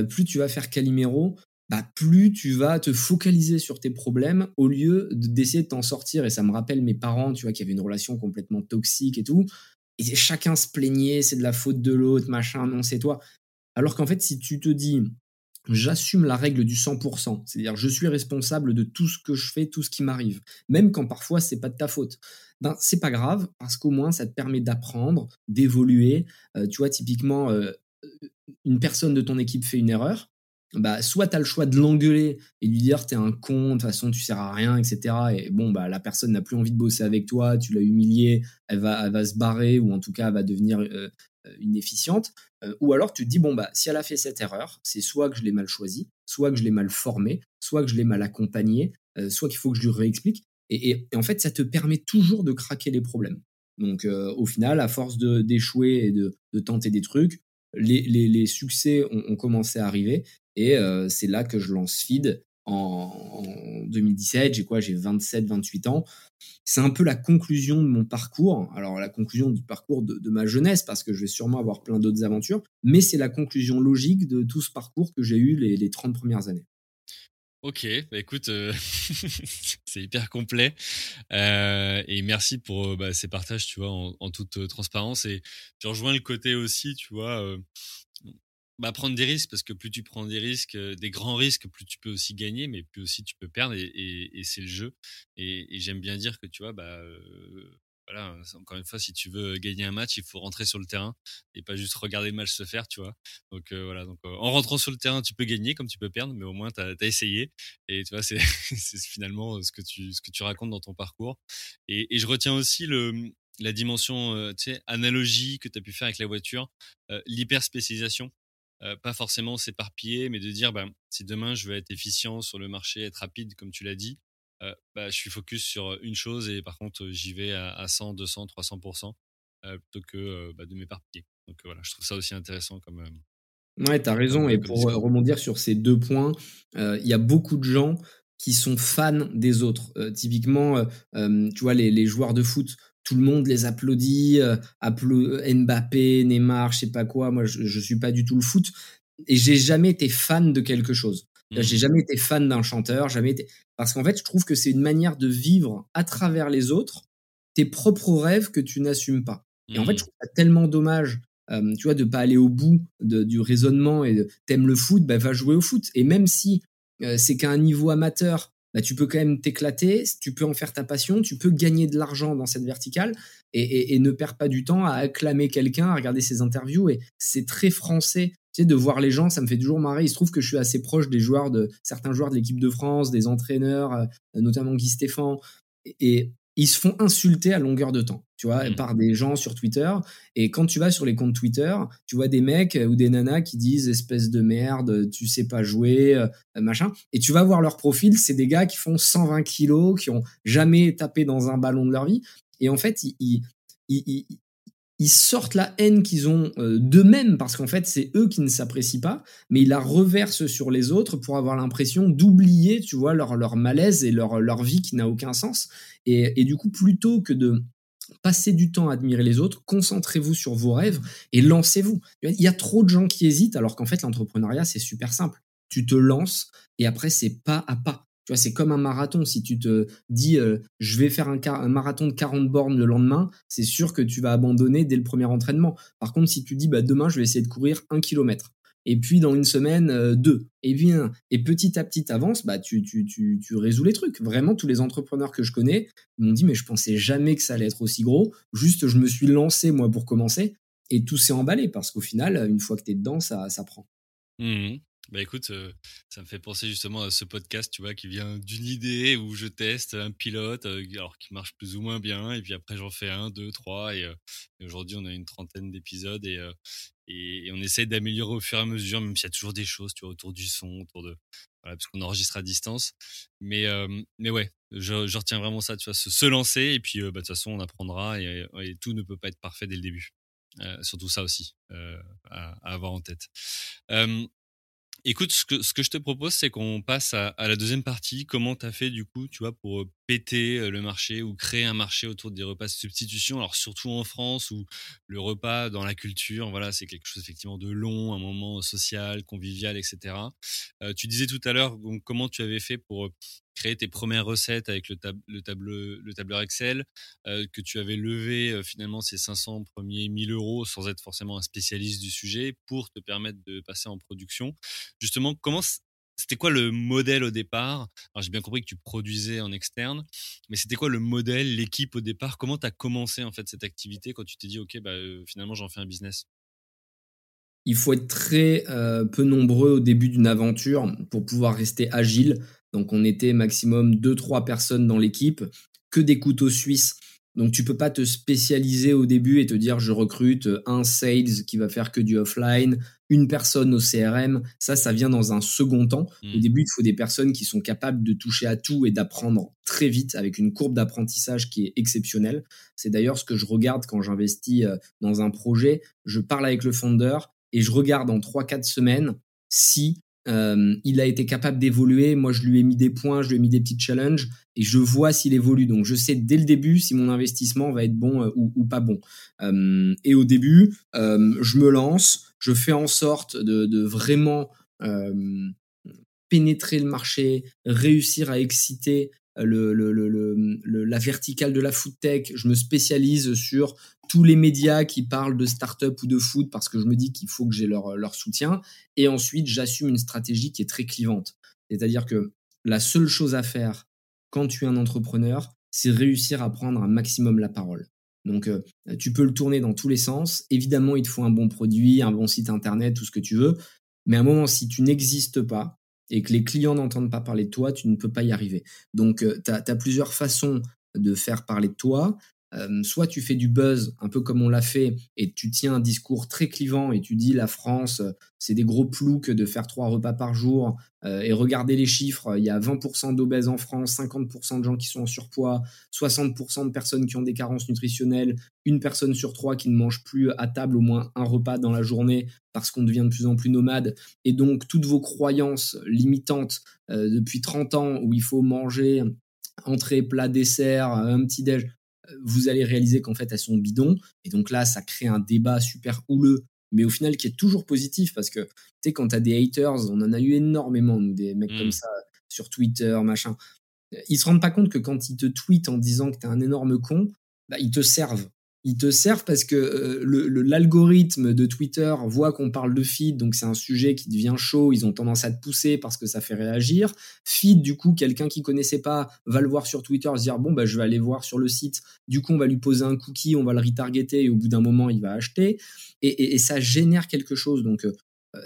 plus tu vas faire Calimero bah, plus tu vas te focaliser sur tes problèmes au lieu d'essayer de t'en sortir. Et ça me rappelle mes parents, tu vois, qui avaient une relation complètement toxique et tout. Et chacun se plaignait, c'est de la faute de l'autre, machin, non, c'est toi. Alors qu'en fait, si tu te dis, j'assume la règle du 100%, c'est-à-dire je suis responsable de tout ce que je fais, tout ce qui m'arrive, même quand parfois c'est pas de ta faute. Ben, c'est pas grave parce qu'au moins ça te permet d'apprendre, d'évoluer. Euh, tu vois, typiquement, euh, une personne de ton équipe fait une erreur, bah, soit tu as le choix de l'engueuler et lui dire t'es un con, de toute façon tu sers à rien, etc. Et bon, bah, la personne n'a plus envie de bosser avec toi, tu l'as humiliée, elle va, elle va se barrer ou en tout cas elle va devenir euh, inefficiente. Euh, ou alors tu te dis, bon, bah, si elle a fait cette erreur, c'est soit que je l'ai mal choisi, soit que je l'ai mal formé, soit que je l'ai mal accompagné, euh, soit qu'il faut que je lui réexplique. Et, en fait, ça te permet toujours de craquer les problèmes. Donc au final, à force d'échouer et de, de, tenter des trucs, les, les, succès ont, commencé à arriver et euh, c'est là que je lance Feed en, 2017. J'ai quoi? J'ai 27, 28 ans. C'est un peu la conclusion de mon parcours. Alors, la conclusion du parcours de, ma jeunesse, parce que je vais sûrement avoir plein d'autres aventures, mais c'est la conclusion logique de tout ce parcours que j'ai eu les, les 30 premières années. Ok, bah écoute, euh, c'est hyper complet. Euh, et merci pour bah, ces partages, tu vois, en, toute transparence. Et je rejoins le côté aussi, tu vois, bah, prendre des risques parce que plus tu prends des risques, des grands risques, plus tu peux aussi gagner, mais plus aussi tu peux perdre. Et, c'est le jeu. Et, j'aime bien dire que tu vois, bah voilà, encore une fois, si tu veux gagner un match, il faut rentrer sur le terrain et pas juste regarder le match se faire, tu vois. Donc voilà, donc en rentrant sur le terrain, tu peux gagner comme tu peux perdre, mais au moins tu as, essayé. Et tu vois, c'est finalement ce que tu ce que tu racontes dans ton parcours. Et, je retiens aussi le la dimension tu sais, analogie que tu as pu faire avec la voiture, l'hyper spécialisation pas forcément s'éparpiller, mais de dire bah, si demain je veux être efficient sur le marché, être rapide, comme tu l'as dit, bah, je suis focus sur une chose et par contre j'y vais à, 100, 200, 300% plutôt que bah, de m'éparpiller. Donc voilà, je trouve ça aussi intéressant comme. ouais, tu as raison. et pour rebondir sur ces deux points, il y a beaucoup de gens qui sont fans des autres. typiquement, tu vois, les, les, joueurs de foot tout le monde les applaudit, euh, Mbappé, Neymar, je sais pas quoi. Moi, je, je suis pas du tout le foot et j'ai jamais été fan de quelque chose. Mmh. J'ai jamais été fan d'un chanteur, jamais été parce qu'en fait, je trouve que c'est une manière de vivre à travers les autres tes propres rêves que tu n'assumes pas. Et en fait, je mmh. trouve ça tellement dommage, euh, tu vois, de pas aller au bout de, du raisonnement et de t'aimes le foot, bah va jouer au foot. Et même si euh, c'est qu'à un niveau amateur, bah, tu peux quand même t'éclater, tu peux en faire ta passion, tu peux gagner de l'argent dans cette verticale et, ne perds pas du temps à acclamer quelqu'un, à regarder ses interviews. Et c'est très français tu sais, de voir les gens, ça me fait toujours marrer. Il se trouve que je suis assez proche des joueurs de certains joueurs de l'équipe de France, des entraîneurs, euh, notamment Guy Stéphane. Et, ils se font insulter à longueur de temps, tu vois, mmh. par des gens sur Twitter. Et quand tu vas sur les comptes Twitter, tu vois des mecs ou des nanas qui disent espèce de merde, tu sais pas jouer, euh, machin. Et tu vas voir leur profil, c'est des gars qui font 120 kilos, qui ont jamais tapé dans un ballon de leur vie. Et en fait, ils, ils, ils sortent la haine qu'ils ont euh, d'eux-mêmes parce qu'en fait c'est eux qui ne s'apprécient pas, mais ils la reversent sur les autres pour avoir l'impression d'oublier, tu vois, leur, leur malaise et leur, leur vie qui n'a aucun sens. Et, et du coup, plutôt que de passer du temps à admirer les autres, concentrez-vous sur vos rêves et lancez-vous. Il y a trop de gens qui hésitent alors qu'en fait l'entrepreneuriat c'est super simple. Tu te lances et après c'est pas à pas. Tu vois, c'est comme un marathon. Si tu te dis, euh, je vais faire un, marathon de 40 bornes le lendemain, c'est sûr que tu vas abandonner dès le premier entraînement. Par contre, si tu dis, bah, demain, je vais essayer de courir un kilomètre. Et puis, dans une semaine, euh, deux. Et bien, et petit à petit avance, bah, tu, tu, tu, tu résous les trucs. Vraiment, tous les entrepreneurs que je connais m'ont dit, mais je pensais jamais que ça allait être aussi gros. Juste, je me suis lancé, moi, pour commencer. Et tout s'est emballé parce qu'au final, une fois que tu es dedans, ça, ça prend. Mmh bah écoute, euh, ça me fait penser justement à ce podcast, tu vois, qui vient d'une idée où je teste un pilote, euh, alors qui marche plus ou moins bien, et puis après j'en fais un, deux, trois, et, euh, aujourd'hui on a une trentaine d'épisodes et, on essaie d'améliorer au fur et à mesure, même s'il y a toujours des choses, tu vois, autour du son, autour de, parce qu'on enregistre à distance. Mais mais ouais, je, retiens vraiment ça, tu vois, se, lancer, et puis bah, de toute façon on apprendra, et, tout ne peut pas être parfait dès le début. surtout ça aussi à, avoir en tête. Écoute, ce que, je te propose, c'est qu'on passe à, la deuxième partie. Comment tu as fait, du coup, tu vois, pour euh, péter euh, le marché ou créer un marché autour des repas de substitution? Alors, surtout en France, où le repas dans la culture, voilà, c'est quelque chose effectivement de long, un moment social, convivial, etc. Euh, tu disais tout à l'heure comment tu avais fait pour créer tes premières recettes avec le, le, tableur, le tableur Excel, euh, que tu avais levé euh, finalement ces 500 premiers 1000 euros sans être forcément un spécialiste du sujet pour te permettre de passer en production. Justement, c'était quoi le modèle au départ? Alors j'ai bien compris que tu produisais en externe, mais c'était quoi le modèle, l'équipe au départ? Comment tu as commencé en fait cette activité quand tu t'es dit ok bah euh, finalement j'en fais un business? Il faut être très peu nombreux au début d'une aventure pour pouvoir rester agile. Donc on était maximum 2-3 personnes dans l'équipe, que des couteaux suisses. Donc tu peux pas te spécialiser au début et te dire je recrute un sales qui va faire que du offline, une personne au CRM. Ça, ça vient dans un second temps. Au hmm. début, il faut des personnes qui sont capables de toucher à tout et d'apprendre très vite avec une courbe d'apprentissage qui est exceptionnelle. C'est d'ailleurs ce que je regarde quand j'investis euh, dans un projet. Je parle avec le founder et je regarde en 3-4 semaines si euh, il a été capable d'évoluer. Moi, je lui ai mis des points, je lui ai mis des petits challenges et je vois s'il évolue. Donc, je sais dès le début si mon investissement va être bon euh, ou, pas bon. Euh, et au début, je me lance, je fais en sorte de, vraiment pénétrer le marché, réussir à exciter la verticale de la food tech. Je me spécialise sur tous les médias qui parlent de start-up ou de food parce que je me dis qu'il faut que j'ai leur, leur soutien. Et ensuite, j'assume une stratégie qui est très clivante. C'est-à-dire que la seule chose à faire quand tu es un entrepreneur, c'est réussir à prendre un maximum la parole. Donc, euh, tu peux le tourner dans tous les sens. Évidemment, il te faut un bon produit, un bon site internet, tout ce que tu veux. Mais à un moment, si tu n'existes pas et que les clients n'entendent pas parler de toi, tu ne peux pas y arriver. Donc, euh, tu as, plusieurs façons de faire parler de toi soit tu fais du buzz, un peu comme on l'a fait, et tu tiens un discours très clivant et tu dis la France, c'est des gros ploucs de faire trois repas par jour, euh, et regardez les chiffres, il y a 20% d'obèses en France, 50% de gens qui sont en surpoids, 60% de personnes qui ont des carences nutritionnelles, une personne sur trois qui ne mange plus à table au moins un repas dans la journée parce qu'on devient de plus en plus nomade, et donc toutes vos croyances limitantes euh, depuis 30 ans où il faut manger entrée, plat, dessert, un petit déj, vous allez réaliser qu'en fait elles sont bidons. Et donc là, ça crée un débat super houleux, mais au final qui est toujours positif parce que tu sais, quand tu as des haters, on en a eu énormément, nous, des mecs comme mmh. ça sur Twitter, machin. Ils se rendent pas compte que quand ils te tweetent en disant que tu es un énorme con, bah, ils te servent ils te servent parce que euh, l'algorithme de Twitter voit qu'on parle de feed, donc c'est un sujet qui devient chaud, ils ont tendance à te pousser parce que ça fait réagir. Feed, du coup, quelqu'un qui connaissait pas va le voir sur Twitter, se dire bon bah je vais aller voir sur le site. Du coup, on va lui poser un cookie, on va le retargeter et au bout d'un moment il va acheter et, ça génère quelque chose. Donc euh,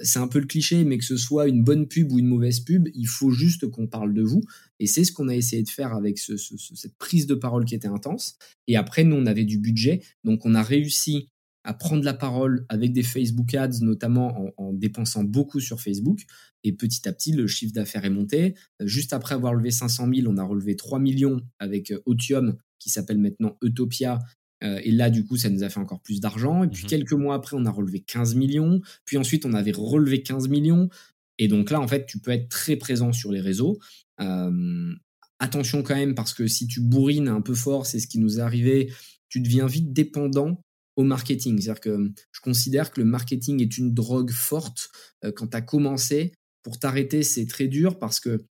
c'est un peu le cliché, mais que ce soit une bonne pub ou une mauvaise pub, il faut juste qu'on parle de vous. Et c'est ce qu'on a essayé de faire avec cette prise de parole qui était intense. Et après, nous, on avait du budget. Donc, on a réussi à prendre la parole avec des Facebook Ads, notamment en, dépensant beaucoup sur Facebook. Et petit à petit, le chiffre d'affaires est monté. Juste après avoir levé 500 000, on a relevé 3 millions avec Otium, qui s'appelle maintenant Utopia, euh, et là, du coup, ça nous a fait encore plus d'argent. Et puis, mmh quelques mois après, on a relevé 15 millions. Puis ensuite, on avait relevé 15 millions. Et donc là, en fait, tu peux être très présent sur les réseaux. Euh, attention quand même, parce que si tu bourrines un peu fort, c'est ce qui nous est arrivé, tu deviens vite dépendant au marketing. C'est-à-dire que je considère que le marketing est une drogue forte. Euh, quand tu as commencé, pour t'arrêter, c'est très dur parce que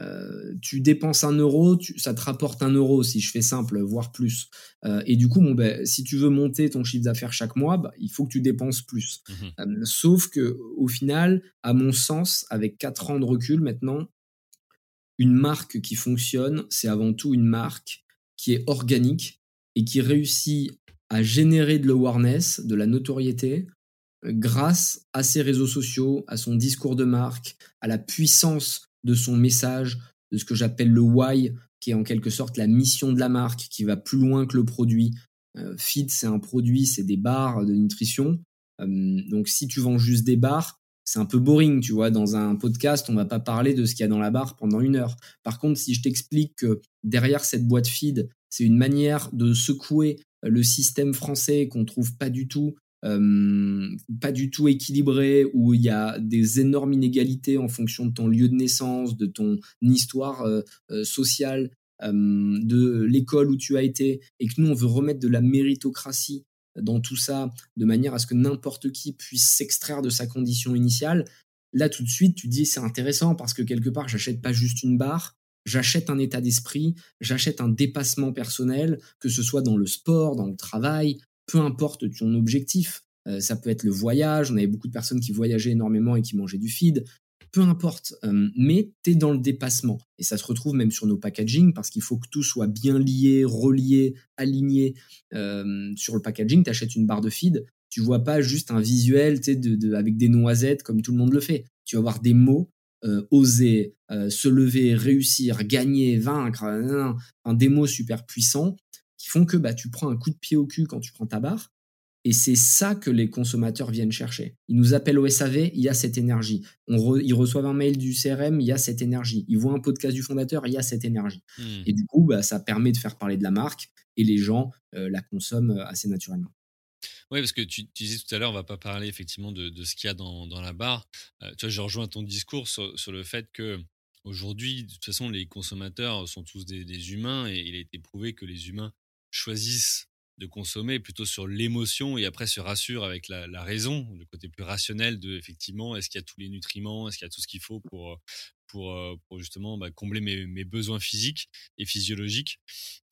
euh, tu dépenses un euro, ça te rapporte un euro si je fais simple, voire plus. Euh, et du coup, bon, ben, si tu veux monter ton chiffre d'affaires chaque mois, bah, il faut que tu dépenses plus. Mmh euh, sauf que au final, à mon sens, avec 4 ans de recul maintenant, une marque qui fonctionne, c'est avant tout une marque qui est organique et qui réussit à générer de l'awareness, de la notoriété, grâce à ses réseaux sociaux, à son discours de marque, à la puissance de son message, de ce que j'appelle le why, qui est en quelque sorte la mission de la marque, qui va plus loin que le produit. Euh, Feed, c'est un produit, c'est des barres de nutrition. Euh, donc si tu vends juste des barres, c'est un peu boring, tu vois. Dans un podcast, on va pas parler de ce qu'il y a dans la barre pendant une heure. Par contre, si je t'explique que derrière cette boîte feed, c'est une manière de secouer le système français qu'on trouve pas du tout euh, pas du tout équilibré, où il y a des énormes inégalités en fonction de ton lieu de naissance, de ton histoire euh, euh, sociale, de l'école où tu as été, et que nous, on veut remettre de la méritocratie dans tout ça, de manière à ce que n'importe qui puisse s'extraire de sa condition initiale, là, tout de suite, tu dis, c'est intéressant parce que quelque part, j'achète pas juste une barre, j'achète un état d'esprit, j'achète un dépassement personnel, que ce soit dans le sport, dans le travail, peu importe ton objectif. Euh, ça peut être le voyage, on avait beaucoup de personnes qui voyageaient énormément et qui mangeaient du feed, peu importe, euh, mais tu es dans le dépassement. Et ça se retrouve même sur nos packaging parce qu'il faut que tout soit bien lié, relié, aligné. Euh, sur le packaging, tu achètes une barre de feed, tu vois pas juste un visuel de, avec des noisettes comme tout le monde le fait. Tu vas avoir des mots, oser, se lever, réussir, gagner, vaincre, un, des mots super puissants qui font que bah, tu prends un coup de pied au cul quand tu prends ta barre. Et c'est ça que les consommateurs viennent chercher. Ils nous appellent au SAV, il y a cette énergie. On ils reçoivent un mail du CRM, il y a cette énergie. Ils voient un podcast du fondateur, il y a cette énergie. Hmm. Et du coup, bah, ça permet de faire parler de la marque et les gens euh, la consomment euh, assez naturellement. Oui, parce que tu, disais tout à l'heure, on va pas parler effectivement de, ce qu'il y a dans, la barre. Euh, tu vois, je rejoins ton discours sur, le fait que aujourd'hui, de toute façon, les consommateurs sont tous des, des humains et il a été prouvé que les humains choisissent de consommer plutôt sur l'émotion et après se rassure avec la, raison, le côté plus rationnel de effectivement est-ce qu'il y a tous les nutriments, est-ce qu'il y a tout ce qu'il faut pour pour, pour justement bah, combler mes, besoins physiques et physiologiques.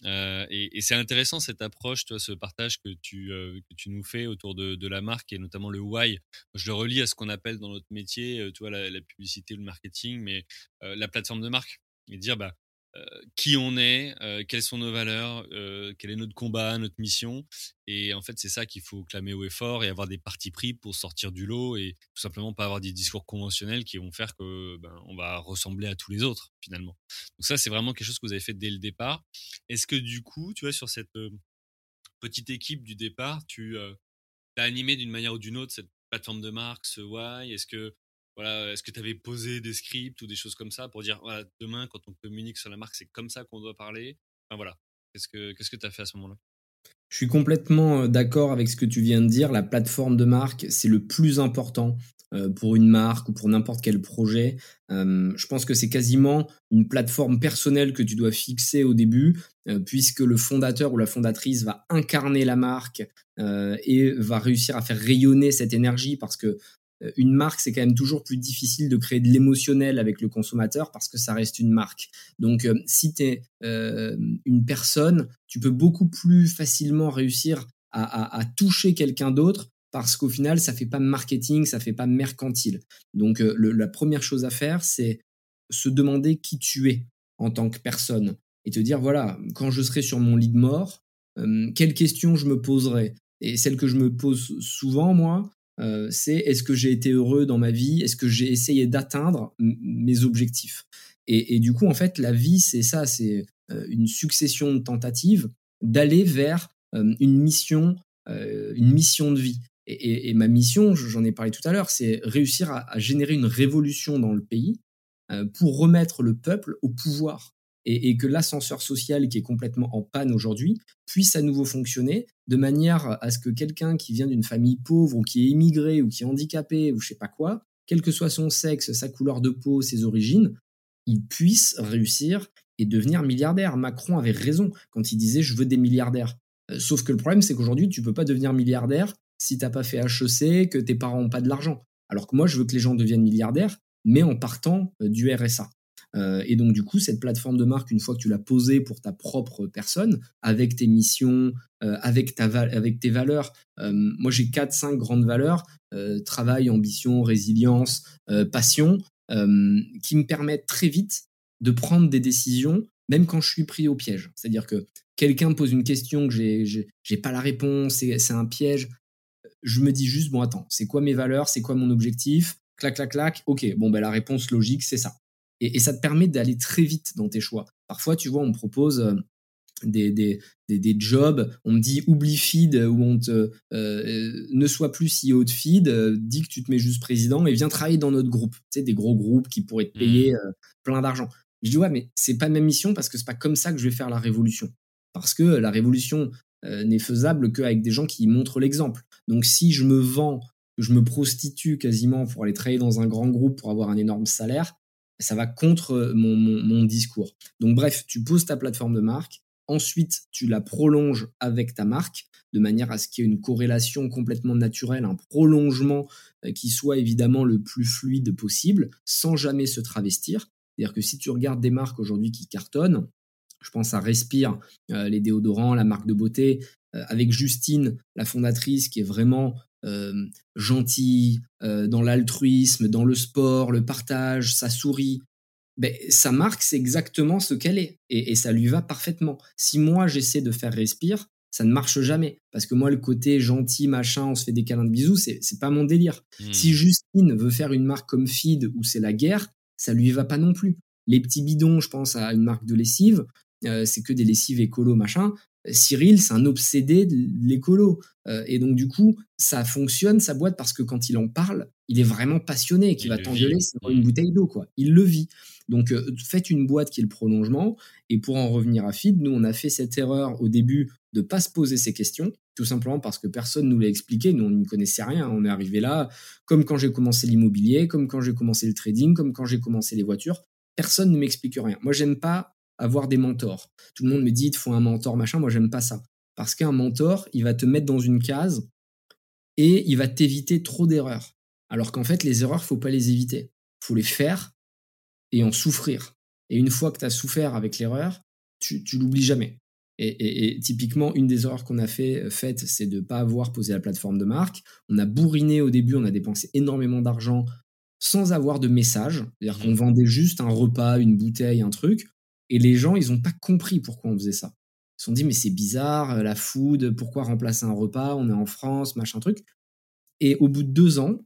Euh, et, c'est intéressant cette approche, toi, ce partage que tu, euh, que tu nous fais autour de, la marque et notamment le why. Je le relis à ce qu'on appelle dans notre métier, euh, tu vois, la, la publicité, le marketing, mais la plateforme de marque et dire bah euh, qui on est, euh, quelles sont nos valeurs, euh, quel est notre combat, notre mission. Et en fait, c'est ça qu'il faut clamer haut et fort et avoir des partis pris pour sortir du lot et tout simplement pas avoir des discours conventionnels qui vont faire que ben, on va ressembler à tous les autres finalement. Donc ça, c'est vraiment quelque chose que vous avez fait dès le départ. Est-ce que du coup, tu vois, sur cette petite équipe du départ, tu as animé d'une manière ou d'une autre cette plateforme de marque, ce why? Est-ce que voilà, est-ce que tu avais posé des scripts ou des choses comme ça pour dire voilà, demain, quand on communique sur la marque, c'est comme ça qu'on doit parler? Enfin voilà, qu'est-ce que tu as fait à ce moment-là? Je suis complètement d'accord avec ce que tu viens de dire. La plateforme de marque, c'est le plus important pour une marque ou pour n'importe quel projet. Je pense que c'est quasiment une plateforme personnelle que tu dois fixer au début, puisque le fondateur ou la fondatrice va incarner la marque et va réussir à faire rayonner cette énergie parce que une marque, c'est quand même toujours plus difficile de créer de l'émotionnel avec le consommateur parce que ça reste une marque. Donc, euh, si tu es euh, une personne, tu peux beaucoup plus facilement réussir à, toucher quelqu'un d'autre parce qu'au final, ça fait pas marketing, ça fait pas mercantile. Donc, la première chose à faire, c'est se demander qui tu es en tant que personne et te dire voilà, quand je serai sur mon lit de mort, quelles questions je me poserai? Et celle que je me pose souvent, moi, c'est est-ce que j'ai été heureux dans ma vie? Est-ce que j'ai essayé d'atteindre mes objectifs? Et, du coup, en fait, la vie, c'est ça, c'est une succession de tentatives d'aller vers une mission, une mission de vie. Et, ma mission, j'en ai parlé tout à l'heure, c'est réussir à, générer une révolution dans le pays euh, pour remettre le peuple au pouvoir. Et, que l'ascenseur social qui est complètement en panne aujourd'hui puisse à nouveau fonctionner de manière à ce que quelqu'un qui vient d'une famille pauvre ou qui est immigré ou qui est handicapé ou je sais pas quoi, quel que soit son sexe, sa couleur de peau, ses origines, il puisse réussir et devenir milliardaire. Macron avait raison quand il disait je veux des milliardaires. Euh, sauf que le problème, c'est qu'aujourd'hui, tu peux pas devenir milliardaire si t'as pas fait HEC, que tes parents n'ont pas de l'argent. Alors que moi, je veux que les gens deviennent milliardaires, mais en partant euh, du RSA. Euh, et donc, du coup, cette plateforme de marque, une fois que tu l'as posée pour ta propre personne, avec tes missions, euh, avec, ta avec tes valeurs, moi j'ai 4-5 grandes valeurs, travail, ambition, résilience, passion, qui me permettent très vite de prendre des décisions, même quand je suis pris au piège. C'est-à-dire que quelqu'un me pose une question que j'ai pas la réponse, c'est un piège, je me dis juste, bon, attends, c'est quoi mes valeurs, c'est quoi mon objectif? Clac, clac, clac. Ok, bon, ben, la réponse logique, c'est ça. Et, ça te permet d'aller très vite dans tes choix. Parfois, tu vois, on me propose euh, des, des, des, jobs, on me dit oublie feed ou on te euh, ne sois plus CEO de feed, euh, dis que tu te mets juste président et viens travailler dans notre groupe. Tu sais, des gros groupes qui pourraient te payer mmh. plein d'argent. Je dis ouais, mais c'est pas ma mission parce que c'est pas comme ça que je vais faire la révolution. Parce que la révolution n'est faisable qu'avec des gens qui montrent l'exemple. Donc si je me vends, je me prostitue quasiment pour aller travailler dans un grand groupe pour avoir un énorme salaire, ça va contre euh, mon, discours. Donc bref, tu poses ta plateforme de marque, ensuite tu la prolonges avec ta marque de manière à ce qu'il y ait une corrélation complètement naturelle, un prolongement euh, qui soit évidemment le plus fluide possible, sans jamais se travestir. C'est-à-dire que si tu regardes des marques aujourd'hui qui cartonnent, je pense à Respire, euh, les déodorants, la marque de beauté, avec Justine, la fondatrice, qui est vraiment euh, gentille, euh, dans l'altruisme, dans le sport, le partage, ça sourit. Ben, sa marque, c'est exactement ce qu'elle est. Et, ça lui va parfaitement. Si moi, j'essaie de faire respire, ça ne marche jamais. Parce que moi, le côté gentil, machin, on se fait des câlins de bisous, c'est, c'est pas mon délire. Hmm. Si Justine veut faire une marque comme Feed où c'est la guerre, ça lui va pas non plus. Les petits bidons, je pense à une marque de lessive, c'est que des lessives écolo, machin. Cyril, c'est un obsédé de l'écolo. Euh, et donc, du coup, ça fonctionne, sa boîte, parce que quand il en parle, il est vraiment passionné et qu'il va t'engueuler, c'est une bouteille d'eau, quoi. Il le vit. Donc, euh, faites une boîte qui est le prolongement. Et pour en revenir à Feed, nous, on a fait cette erreur au début de pas se poser ces questions, tout simplement parce que personne nous l'a expliqué. Nous, on n'y connaissait rien. On est arrivé là, comme quand j'ai commencé l'immobilier, comme quand j'ai commencé le trading, comme quand j'ai commencé les voitures. Personne ne m'explique rien. Moi, j'aime pas avoir des mentors. Tout le monde me dit, il faut un mentor, machin. Moi, j'aime pas ça. Parce qu'un mentor, il va te mettre dans une case et il va t'éviter trop d'erreurs. Alors qu'en fait, les erreurs, faut pas les éviter. faut les faire et en souffrir. Et une fois que tu as souffert avec l'erreur, tu, tu l'oublies jamais. Et, typiquement, une des erreurs qu'on a fait, faites, c'est de ne pas avoir posé la plateforme de marque. On a bourriné au début, on a dépensé énormément d'argent sans avoir de message. C'est-à-dire qu'on mmh. vendait juste un repas, une bouteille, un truc. Et les gens, ils n'ont pas compris pourquoi on faisait ça. Ils se sont dit, mais c'est bizarre, euh, la food, pourquoi remplacer un repas On est en France, machin truc. Et au bout de deux ans,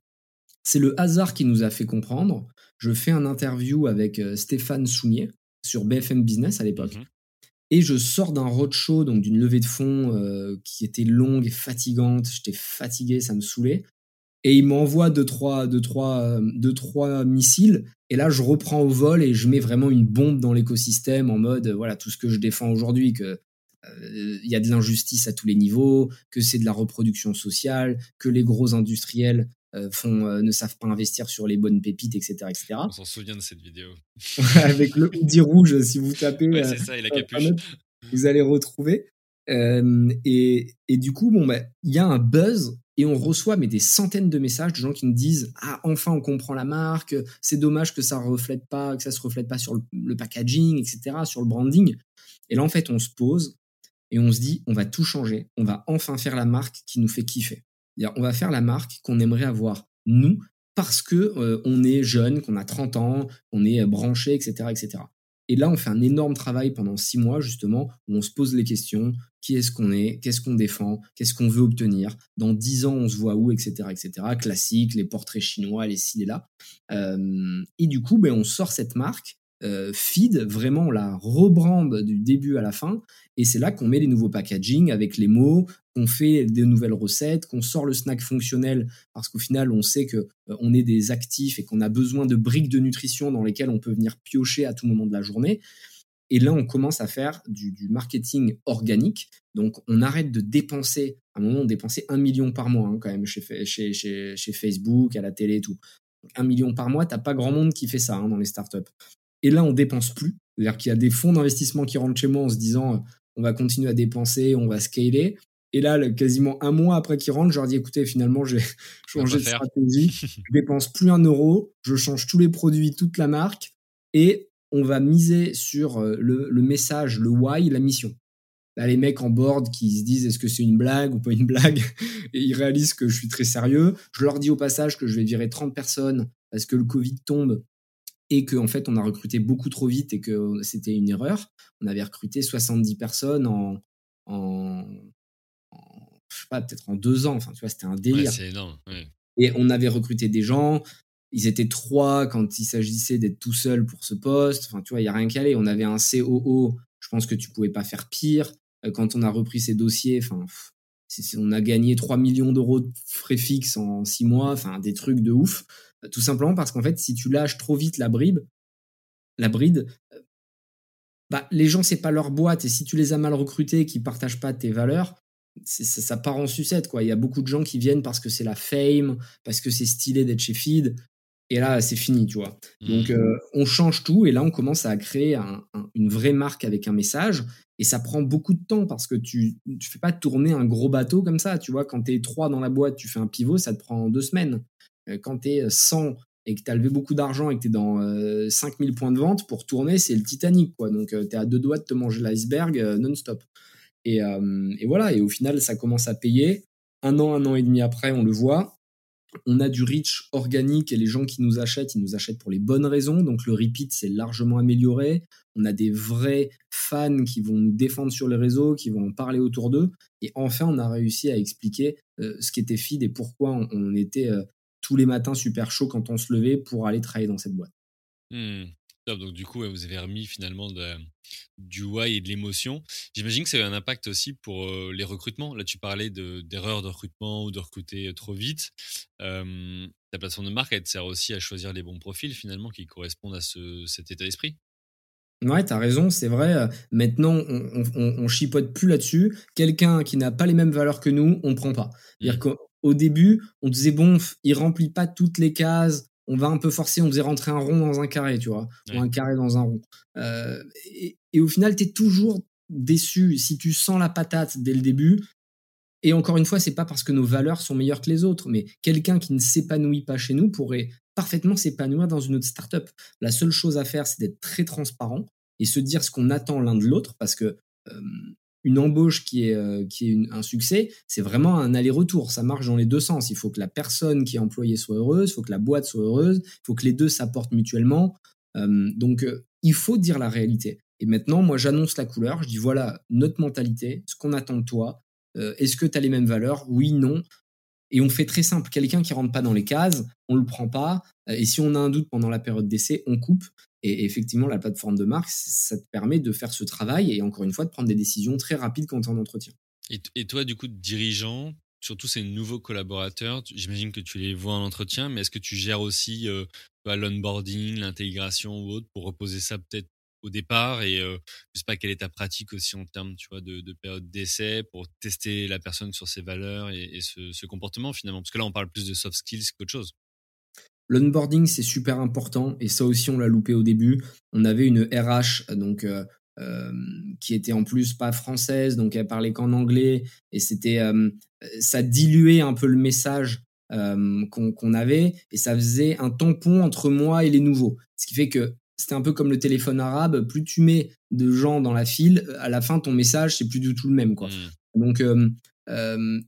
c'est le hasard qui nous a fait comprendre. Je fais un interview avec euh, Stéphane Soumier sur BFM Business à l'époque. Mhm. Et je sors d'un roadshow, donc d'une levée de fonds euh, qui était longue et fatigante. J'étais fatigué, ça me saoulait et il m'envoie deux trois, deux, trois, deux, trois missiles. Et là, je reprends au vol et je mets vraiment une bombe dans l'écosystème en mode, voilà, tout ce que je défends aujourd'hui, que euh, il y a de l'injustice à tous les niveaux, que c'est de la reproduction sociale, que les gros industriels euh, font, ne savent pas investir sur les bonnes pépites, etc. etc. On s'en souvient de cette vidéo. Avec le hoodie rouge, si vous tapez, c'est ça, et la capuche. vous allez retrouver. et, et, du coup, bon, bah, il y a un buzz et on reçoit mais des centaines de messages de gens qui nous disent ah enfin on comprend la marque c'est dommage que ça reflète pas que ça se reflète pas sur le, packaging etc sur le branding et là en fait on se pose et on se dit on va tout changer. On va enfin faire la marque qui nous fait kiffer on va faire la marque qu'on aimerait avoir nous parce que euh, on est jeune qu'on a 30 ans on est branché etc etc Et là, on fait un énorme travail pendant six mois, justement, où on se pose les questions. Qui est-ce qu'on est? Qu'est-ce qu'on défend? Qu'est-ce qu'on veut obtenir? Dans dix ans, on se voit où, etc., etc. Classique, les portraits chinois, les ci, les là. Euh, et du coup, ben, on sort cette marque euh, feed, vraiment on la rebrande du début à la fin, et c'est là qu'on met les nouveaux packaging avec les mots, qu'on fait des nouvelles recettes, qu'on sort le snack fonctionnel, parce qu'au final on sait que euh, on est des actifs et qu'on a besoin de briques de nutrition dans lesquelles on peut venir piocher à tout moment de la journée. Et là, on commence à faire du, marketing organique. Donc, on arrête de dépenser. À un moment, on dépensait un million par mois hein, quand même chez, chez, Facebook, à la télé tout. Un million par mois, t'as pas grand monde qui fait ça hein, dans les startups. Et là, on dépense plus. C'est-à-dire qu'il y a des fonds d'investissement qui rentrent chez moi en se disant on va continuer à dépenser, on va scaler. Et là, quasiment un mois après qu'ils rentrent, je leur dis écoutez, finalement, j'ai changé de stratégie. je dépense plus un euro, je change tous les produits, toute la marque, et on va miser sur euh, le, message, le why, la mission. Là, les mecs en board qui se disent est-ce que c'est une blague ou pas une blague, et ils réalisent que je suis très sérieux. Je leur dis au passage que je vais virer 30 personnes parce que le Covid tombe et qu'en en fait on a recruté beaucoup trop vite et que c'était une erreur. On avait recruté 70 personnes en, en, je sais pas, peut-être en deux ans. Enfin, tu vois, c'était un délire. c'est énorme. Et on avait recruté des gens. Ils étaient trois quand il s'agissait d'être tout seul pour ce poste. Enfin, tu vois, il y a rien qu'à aller. On avait un COO. Je pense que tu pouvais pas faire pire. Euh, quand on a repris ces dossiers, enfin, on a gagné 3 millions d'euros de frais fixes en six mois. Enfin, des trucs de ouf. Tout simplement parce qu'en fait, si tu lâches trop vite la bride, la bride, euh, bah, les gens, c'est pas leur boîte. Et si tu les as mal recrutés, qui partagent pas tes valeurs, ça, ça, part en sucette. Quoi. Il y a beaucoup de gens qui viennent parce que c'est la fame, parce que c'est stylé d'être chez Feed. Et là, c'est fini, tu vois. Donc, mmh. euh, on change tout et là, on commence à créer une vraie marque avec un message. Et ça prend beaucoup de temps parce que tu ne fais pas tourner un gros bateau comme ça. Tu vois, quand tu es trois dans la boîte, tu fais un pivot, ça te prend deux semaines. Euh, quand tu es 100 et que tu as levé beaucoup d'argent et que tu es dans 5000 euh, points de vente, pour tourner, c'est le Titanic. Quoi. Donc, euh, tu es à deux doigts de te manger l'iceberg non-stop. Et, voilà, et au final, ça commence à payer. Un an, un an et demi après, on le voit on a du reach organique et les gens qui nous achètent, ils nous achètent pour les bonnes raisons. Donc le repeat, c'est largement amélioré. On a des vrais fans qui vont nous défendre sur les réseaux, qui vont en parler autour d'eux. Et enfin, on a réussi à expliquer euh, ce qu'était Feed et pourquoi on, était tous les matins super chaud quand on se levait pour aller travailler dans cette boîte. Mmh. Donc du coup, vous avez remis finalement du why et de l'émotion. J'imagine que ça a un impact aussi pour les recrutements. Là, tu parlais d'erreurs de, recrutement ou de recruter trop vite. Euh, ta plateforme de marque, elle te sert aussi à choisir les bons profils finalement qui correspondent à cet état d'esprit? Ouais, t'as raison, c'est vrai. Maintenant, on, on, chipote plus là-dessus. Quelqu'un qui n'a pas les mêmes valeurs que nous, on prend pas. Mmh. Qu'au début, on disait bon, il remplit pas toutes les cases on va un peu forcer, on faisait rentrer un rond dans un carré, tu vois, ou un carré dans un rond. Euh, et, au final, tu es toujours déçu si tu sens la patate dès le début. Et encore une fois, c'est pas parce que nos valeurs sont meilleures que les autres, mais quelqu'un qui ne s'épanouit pas chez nous pourrait parfaitement s'épanouir dans une autre startup. La seule chose à faire, c'est d'être très transparent et se dire ce qu'on attend l'un de l'autre, parce que euh, une embauche qui est, euh, un succès, c'est vraiment un aller-retour. Ça marche dans les deux sens. Il faut que la personne qui est employée soit heureuse, il faut que la boîte soit heureuse, il faut que les deux s'apportent mutuellement. Euh, donc, euh, il faut dire la réalité. Et maintenant, moi, j'annonce la couleur. Je dis voilà notre mentalité, ce qu'on attend de toi. Est-ce que tu as les mêmes valeurs? Oui, non. Et on fait très simple. Quelqu'un qui rentre pas dans les cases, on le prend pas. Et si on a un doute pendant la période d'essai, on coupe. Et effectivement, la plateforme de marque, ça te permet de faire ce travail et encore une fois de prendre des décisions très rapides quand tu en entretien. Et, toi, du coup, dirigeant, surtout ces nouveaux collaborateurs, j'imagine que tu les vois en entretien, mais est-ce que tu gères aussi euh, l'onboarding, l'intégration ou autre pour reposer ça peut-être au départ et euh, je sais pas quelle est ta pratique aussi en termes tu vois de, période d'essai pour tester la personne sur ses valeurs et, ce, comportement finalement? Parce que là on parle plus de soft skills qu'autre chose L'onboarding, c'est super important et ça aussi, on l'a loupé au début. On avait une RH donc euh, euh, qui était en plus pas française, donc elle parlait qu'en anglais et c'était euh, ça diluait un peu le message qu'on avait et ça faisait un tampon entre moi et les nouveaux. Ce qui fait que c'était un peu comme le téléphone arabe. Plus tu mets de gens dans la file, à la fin ton message c'est plus du tout le même quoi. Mmh. Donc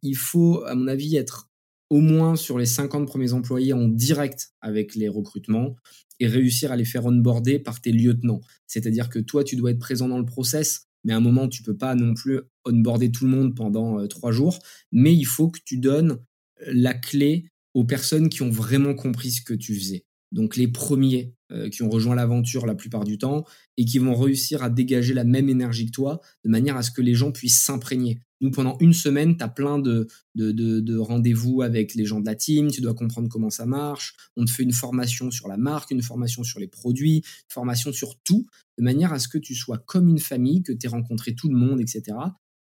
il faut à mon avis être au moins sur les 50 premiers employés en direct avec les recrutements et réussir à les faire onboarder par tes lieutenants. C'est-à-dire que toi, tu dois être présent dans le process, mais à un moment, tu peux pas non plus onboarder tout le monde pendant euh, trois jours, mais il faut que tu donnes la clé aux personnes qui ont vraiment compris ce que tu faisais. Donc les premiers euh, qui ont rejoint l'aventure la plupart du temps et qui vont réussir à dégager la même énergie que toi de manière à ce que les gens puissent s'imprégner. Nous, pendant une semaine, tu as plein de, de, de, rendez-vous avec les gens de la team, tu dois comprendre comment ça marche, on te fait une formation sur la marque, une formation sur les produits, une formation sur tout, de manière à ce que tu sois comme une famille, que tu aies rencontré tout le monde, etc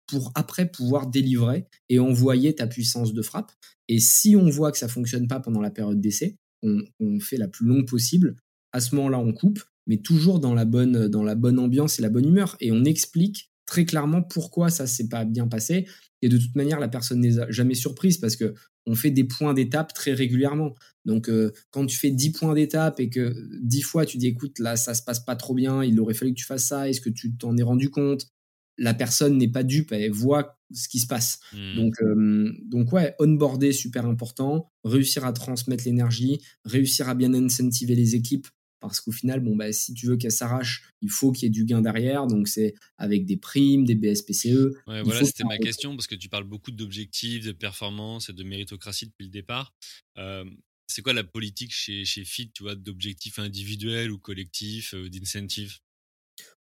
pour après pouvoir délivrer et envoyer ta puissance de frappe. Et si on voit que ça fonctionne pas pendant la période d'essai, on, fait la plus longue possible. À ce moment-là, on coupe, mais toujours dans la bonne, dans la bonne ambiance et la bonne humeur. Et on explique très clairement pourquoi ça s'est pas bien passé. Et de toute manière, la personne n'est jamais surprise parce que on fait des points d'étape très régulièrement. Donc, euh, quand tu fais 10 points d'étape et que 10 fois tu dis écoute, là, ça se passe pas trop bien, il aurait fallu que tu fasses ça, est-ce que tu t'en es rendu compte? La personne n'est pas dupe, elle voit ce qui se passe. Hmm. Donc, euh, donc ouais, onboarder, super important, réussir à transmettre l'énergie, réussir à bien incentiver les équipes, parce qu'au final, bon, bah, si tu veux qu'elles s'arrachent, il faut qu'il y ait du gain derrière, donc c'est avec des primes, des BSPCE. Ouais, voilà, c'était ma question, parce que tu parles beaucoup d'objectifs, de performance et de méritocratie depuis le départ. Euh, c'est quoi la politique chez, chez FIT, tu vois, d'objectifs individuels ou collectifs, euh, d'incentives?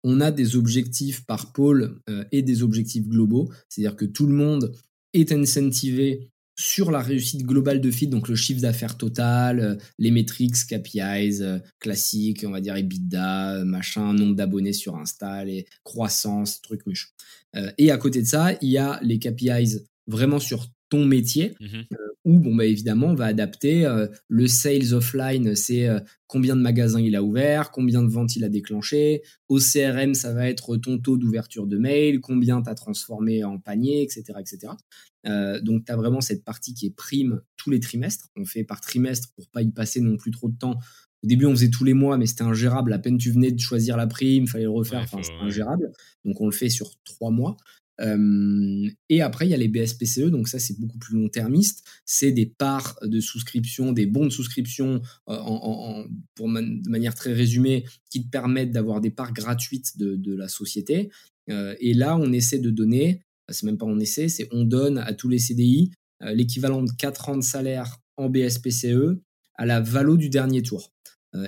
On a des objectifs par pôle euh, et des objectifs globaux. C'est-à-dire que tout le monde est incentivé sur la réussite globale de FIT, donc le chiffre d'affaires total, euh, les métriques, KPIs euh, classiques, on va dire EBITDA, machin, nombre d'abonnés sur Insta, les croissance, trucs muches. et à côté de ça, il y a les KPIs vraiment sur ton métier, mmh où bon bah évidemment on va adapter euh, le sales offline, c'est euh, combien de magasins il a ouvert, combien de ventes il a déclenché. Au CRM, ça va être ton taux d'ouverture de mail, combien tu as transformé en panier, etc. etc. Donc tu as vraiment cette partie qui est prime tous les trimestres. On fait par trimestre pour pas y passer non plus trop de temps. Au début, on faisait tous les mois, mais c'était ingérable. À peine tu venais de choisir la prime, fallait le refaire. enfin, c'était ingérable. Donc, on le fait sur trois mois et après, il y a les BSPCE, donc ça, c'est beaucoup plus long-termiste. C'est des parts de souscription, des bons de souscription euh, en, pour de manière très résumée, qui te permettent d'avoir des parts gratuites de, la société. Euh, et là, on essaie de donner, c'est même pas on essaie, c'est on donne à tous les CDI euh, l'équivalent de 4 ans de salaire en BSPCE à la valo du dernier tour.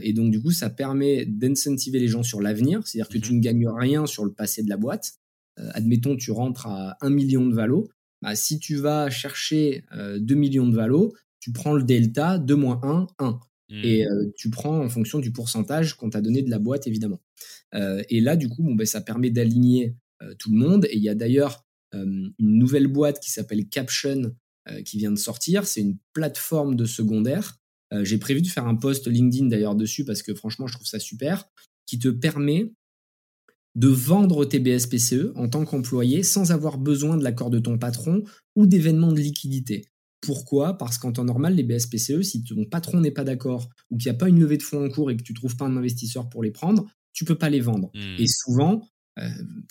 Et donc, du coup, ça permet d'incentiver les gens sur l'avenir, c'est-à-dire que mmh tu ne gagnes rien sur le passé de la boîte, euh, admettons, tu rentres à 1 million de valo, bah, si tu vas chercher 2 euh, millions de valo, tu prends le delta 2 moins 1, 1. Et mmh. euh, tu prends en fonction du pourcentage qu'on t'a donné de la boîte, évidemment. et là, du coup, bon, ben, ça permet d'aligner tout le monde. Et il y a d'ailleurs une nouvelle boîte qui s'appelle Caption qui vient de sortir. C'est une plateforme de secondaire. J'ai prévu de faire un post LinkedIn d'ailleurs dessus parce que franchement, je trouve ça super, qui te permet de vendre tes BSPCE en tant qu'employé sans avoir besoin de l'accord de ton patron ou d'événements de liquidité. Pourquoi? Parce qu'en temps normal, les BSPCE, si ton patron n'est pas d'accord ou qu'il n'y a pas une levée de fonds en cours et que tu trouves pas un investisseur pour les prendre, tu peux pas les vendre. Hmm. Et souvent,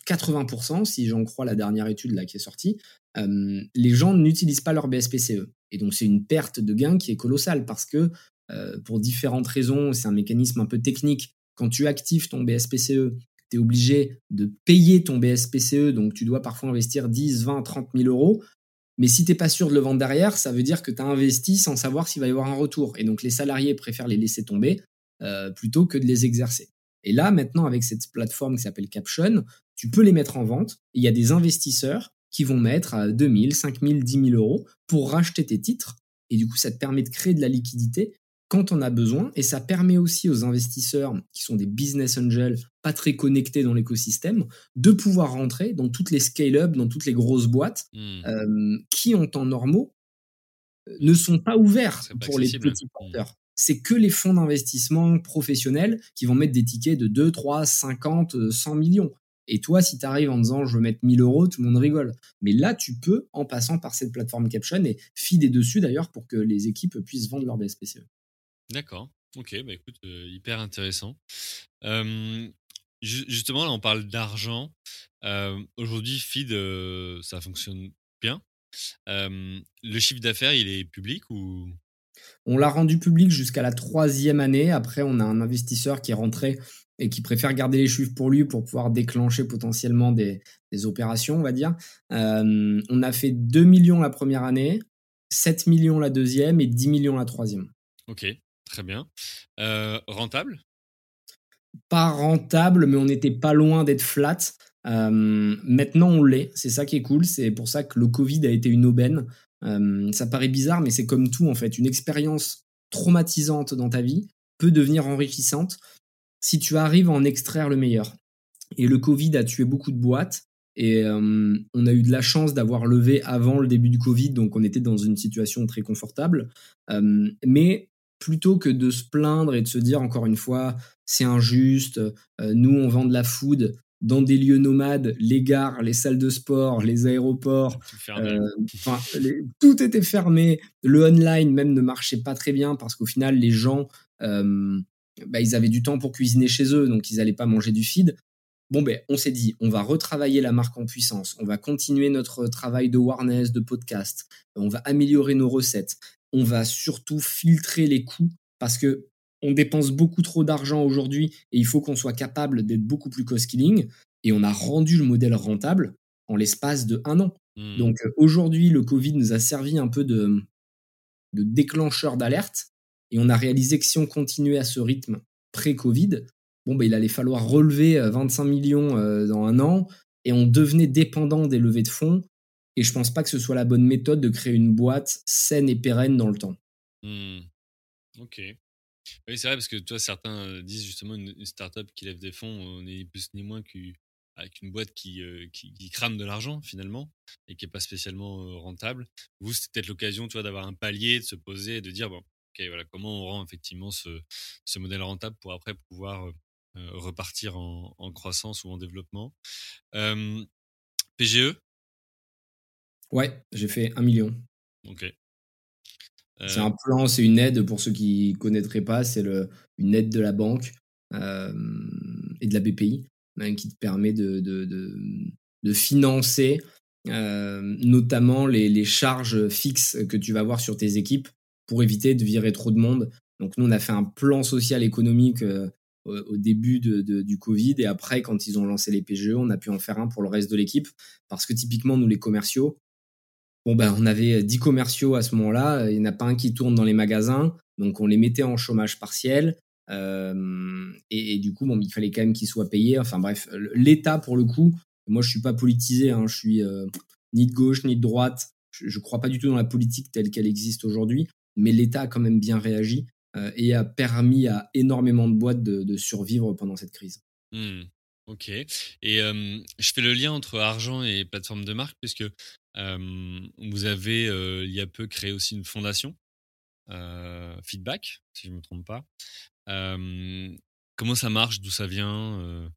80%, euh, si j'en crois la dernière étude là qui est sortie, euh, les gens n'utilisent pas leur BSPCE. Et donc c'est une perte de gain qui est colossale parce que euh, pour différentes raisons, c'est un mécanisme un peu technique. Quand tu actives ton BSPCE, tu es obligé de payer ton BSPCE, donc tu dois parfois investir 10, 20, 30 000 euros. Mais si tu n'es pas sûr de le vendre derrière, ça veut dire que tu as investi sans savoir s'il va y avoir un retour. Et donc les salariés préfèrent les laisser tomber euh, plutôt que de les exercer. Et là, maintenant, avec cette plateforme qui s'appelle Caption, tu peux les mettre en vente. Il y a des investisseurs qui vont mettre à 2000, 5000, 10 000 euros pour racheter tes titres. Et du coup, ça te permet de créer de la liquidité quand on a besoin. Et ça permet aussi aux investisseurs qui sont des business angels, pas très connectés dans l'écosystème, de pouvoir rentrer dans toutes les scale-up, dans toutes les grosses boîtes mmh. euh, qui, en temps normaux, euh, ne sont pas ouverts pour les petits mmh. porteurs. C'est que les fonds d'investissement professionnels qui vont mettre des tickets de 2, 3, 50, 100 millions. Et toi, si tu arrives en disant je veux mettre 1000 euros, tout le monde rigole. Mais là, tu peux, en passant par cette plateforme Caption et fider dessus d'ailleurs pour que les équipes puissent vendre leur BSPCE. D'accord. Ok, bah écoute, hyper intéressant. justement, là, on parle d'argent. Aujourd'hui, Feed, ça fonctionne bien. le chiffre d'affaires, il est public ou? On l'a rendu public jusqu'à la troisième année. Après, on a un investisseur qui est rentré et qui préfère garder les chiffres pour lui pour pouvoir déclencher potentiellement des, opérations, on va dire. on a fait 2 millions la première année, 7 millions la deuxième et 10 millions la troisième. Ok, très bien. rentable? Pas rentable, mais on n'était pas loin d'être flat. maintenant, on l'est. C'est ça qui est cool. C'est pour ça que le Covid a été une aubaine. ça paraît bizarre, mais c'est comme tout en fait. Une expérience traumatisante dans ta vie peut devenir enrichissante si tu arrives à en extraire le meilleur. Et le Covid a tué beaucoup de boîtes. Et on a eu de la chance d'avoir levé avant le début du Covid, donc on était dans une situation très confortable. mais plutôt que de se plaindre et de se dire encore une fois, c'est injuste, nous on vend de la food dans des lieux nomades, les gares, les salles de sport, les aéroports, tout était fermé. Le online même ne marchait pas très bien parce qu'au final les gens bah, ils avaient du temps pour cuisiner chez eux, donc ils n'allaient pas manger du feed. Bon, ben, on s'est dit, on va retravailler la marque en puissance, on va continuer notre travail de awareness, de podcast, on va améliorer nos recettes, on va surtout filtrer les coûts parce que on dépense beaucoup trop d'argent aujourd'hui et il faut qu'on soit capable d'être beaucoup plus cost-killing. Et on a rendu le modèle rentable en l'espace de un an. Hmm. Donc euh, aujourd'hui, le Covid nous a servi un peu de, de déclencheur d'alerte et on a réalisé que si on continuait à ce rythme pré-Covid, bon, ben, il allait falloir relever 25 euh, millions euh, dans un an et on devenait dépendant des levées de fonds. Et je pense pas que ce soit la bonne méthode de créer une boîte saine et pérenne dans le temps. Mmh. Ok. Oui, c'est vrai, parce que toi, certains euh, disent justement une, une startup qui lève des fonds, on est plus ni moins qu'avec une boîte qui, qui, crame de l'argent finalement et qui n'est pas spécialement rentable. Vous, c'était peut-être l'occasion d'avoir un palier, de se poser de dire bon, voilà, comment on rend effectivement ce, ce modèle rentable pour après pouvoir repartir en, croissance ou en développement. PGE Ouais, j'ai fait un million. Ok. C'est un plan, c'est une aide pour ceux qui ne connaîtraient pas, c'est une aide de la banque et de la BPI hein, qui te permet de, de, de, financer notamment les, les, charges fixes que tu vas avoir sur tes équipes pour éviter de virer trop de monde. Donc nous, on a fait un plan social économique euh, au début de, du Covid et après, quand ils ont lancé les PGE, on a pu en faire un pour le reste de l'équipe parce que typiquement, nous, les commerciaux, bon ben, on avait 10 commerciaux à ce moment-là, il n'y en a pas un qui tourne dans les magasins, donc on les mettait en chômage partiel. Euh, et, du coup, bon, il fallait quand même qu'ils soient payés. Enfin bref, l'État, pour le coup, moi je suis pas politisé, hein, je suis euh, ni de gauche ni de droite. Je ne crois pas du tout dans la politique telle qu'elle existe aujourd'hui mais l'État a quand même bien réagi euh, et a permis à énormément de boîtes de, survivre pendant cette crise. Mmh. Ok. Et je fais le lien entre argent et plateforme de marque, puisque vous avez il y a peu créé aussi une fondation, Feedback, si je ne me trompe pas. comment ça marche? D'où ça vient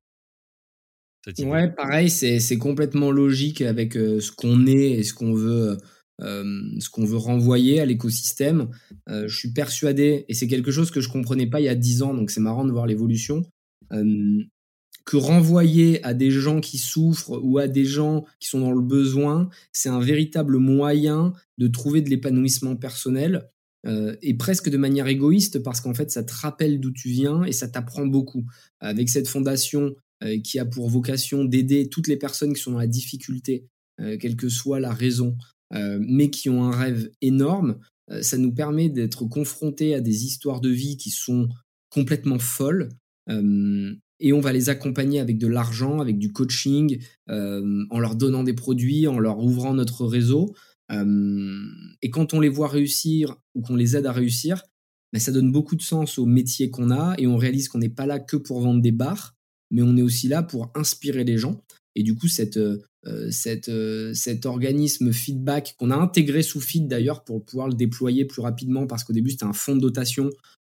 Ouais, pareil, c'est complètement logique avec ce qu'on est et ce qu'on veut ce qu'on veut renvoyer à l'écosystème. Je suis persuadé, et c'est quelque chose que je comprenais pas il y a 10 ans, donc c'est marrant de voir l'évolution, que renvoyer à des gens qui souffrent ou à des gens qui sont dans le besoin, c'est un véritable moyen de trouver de l'épanouissement personnel et presque de manière égoïste parce qu'en fait ça te rappelle d'où tu viens et ça t'apprend beaucoup. Avec cette fondation qui a pour vocation d'aider toutes les personnes qui sont dans la difficulté, quelle que soit la raison, euh, mais qui ont un rêve énorme. Euh, ça nous permet d'être confrontés à des histoires de vie qui sont complètement folles euh, et on va les accompagner avec de l'argent, avec du coaching, en leur donnant des produits, en leur ouvrant notre réseau. et quand on les voit réussir ou qu'on les aide à réussir, ben, ça donne beaucoup de sens au métier qu'on a et on réalise qu'on n'est pas là que pour vendre des bars, mais on est aussi là pour inspirer les gens. Et du coup, cette, euh, cette, euh, cet organisme feedback qu'on a intégré sous Feed d'ailleurs pour pouvoir le déployer plus rapidement parce qu'au début c'était un fonds de dotation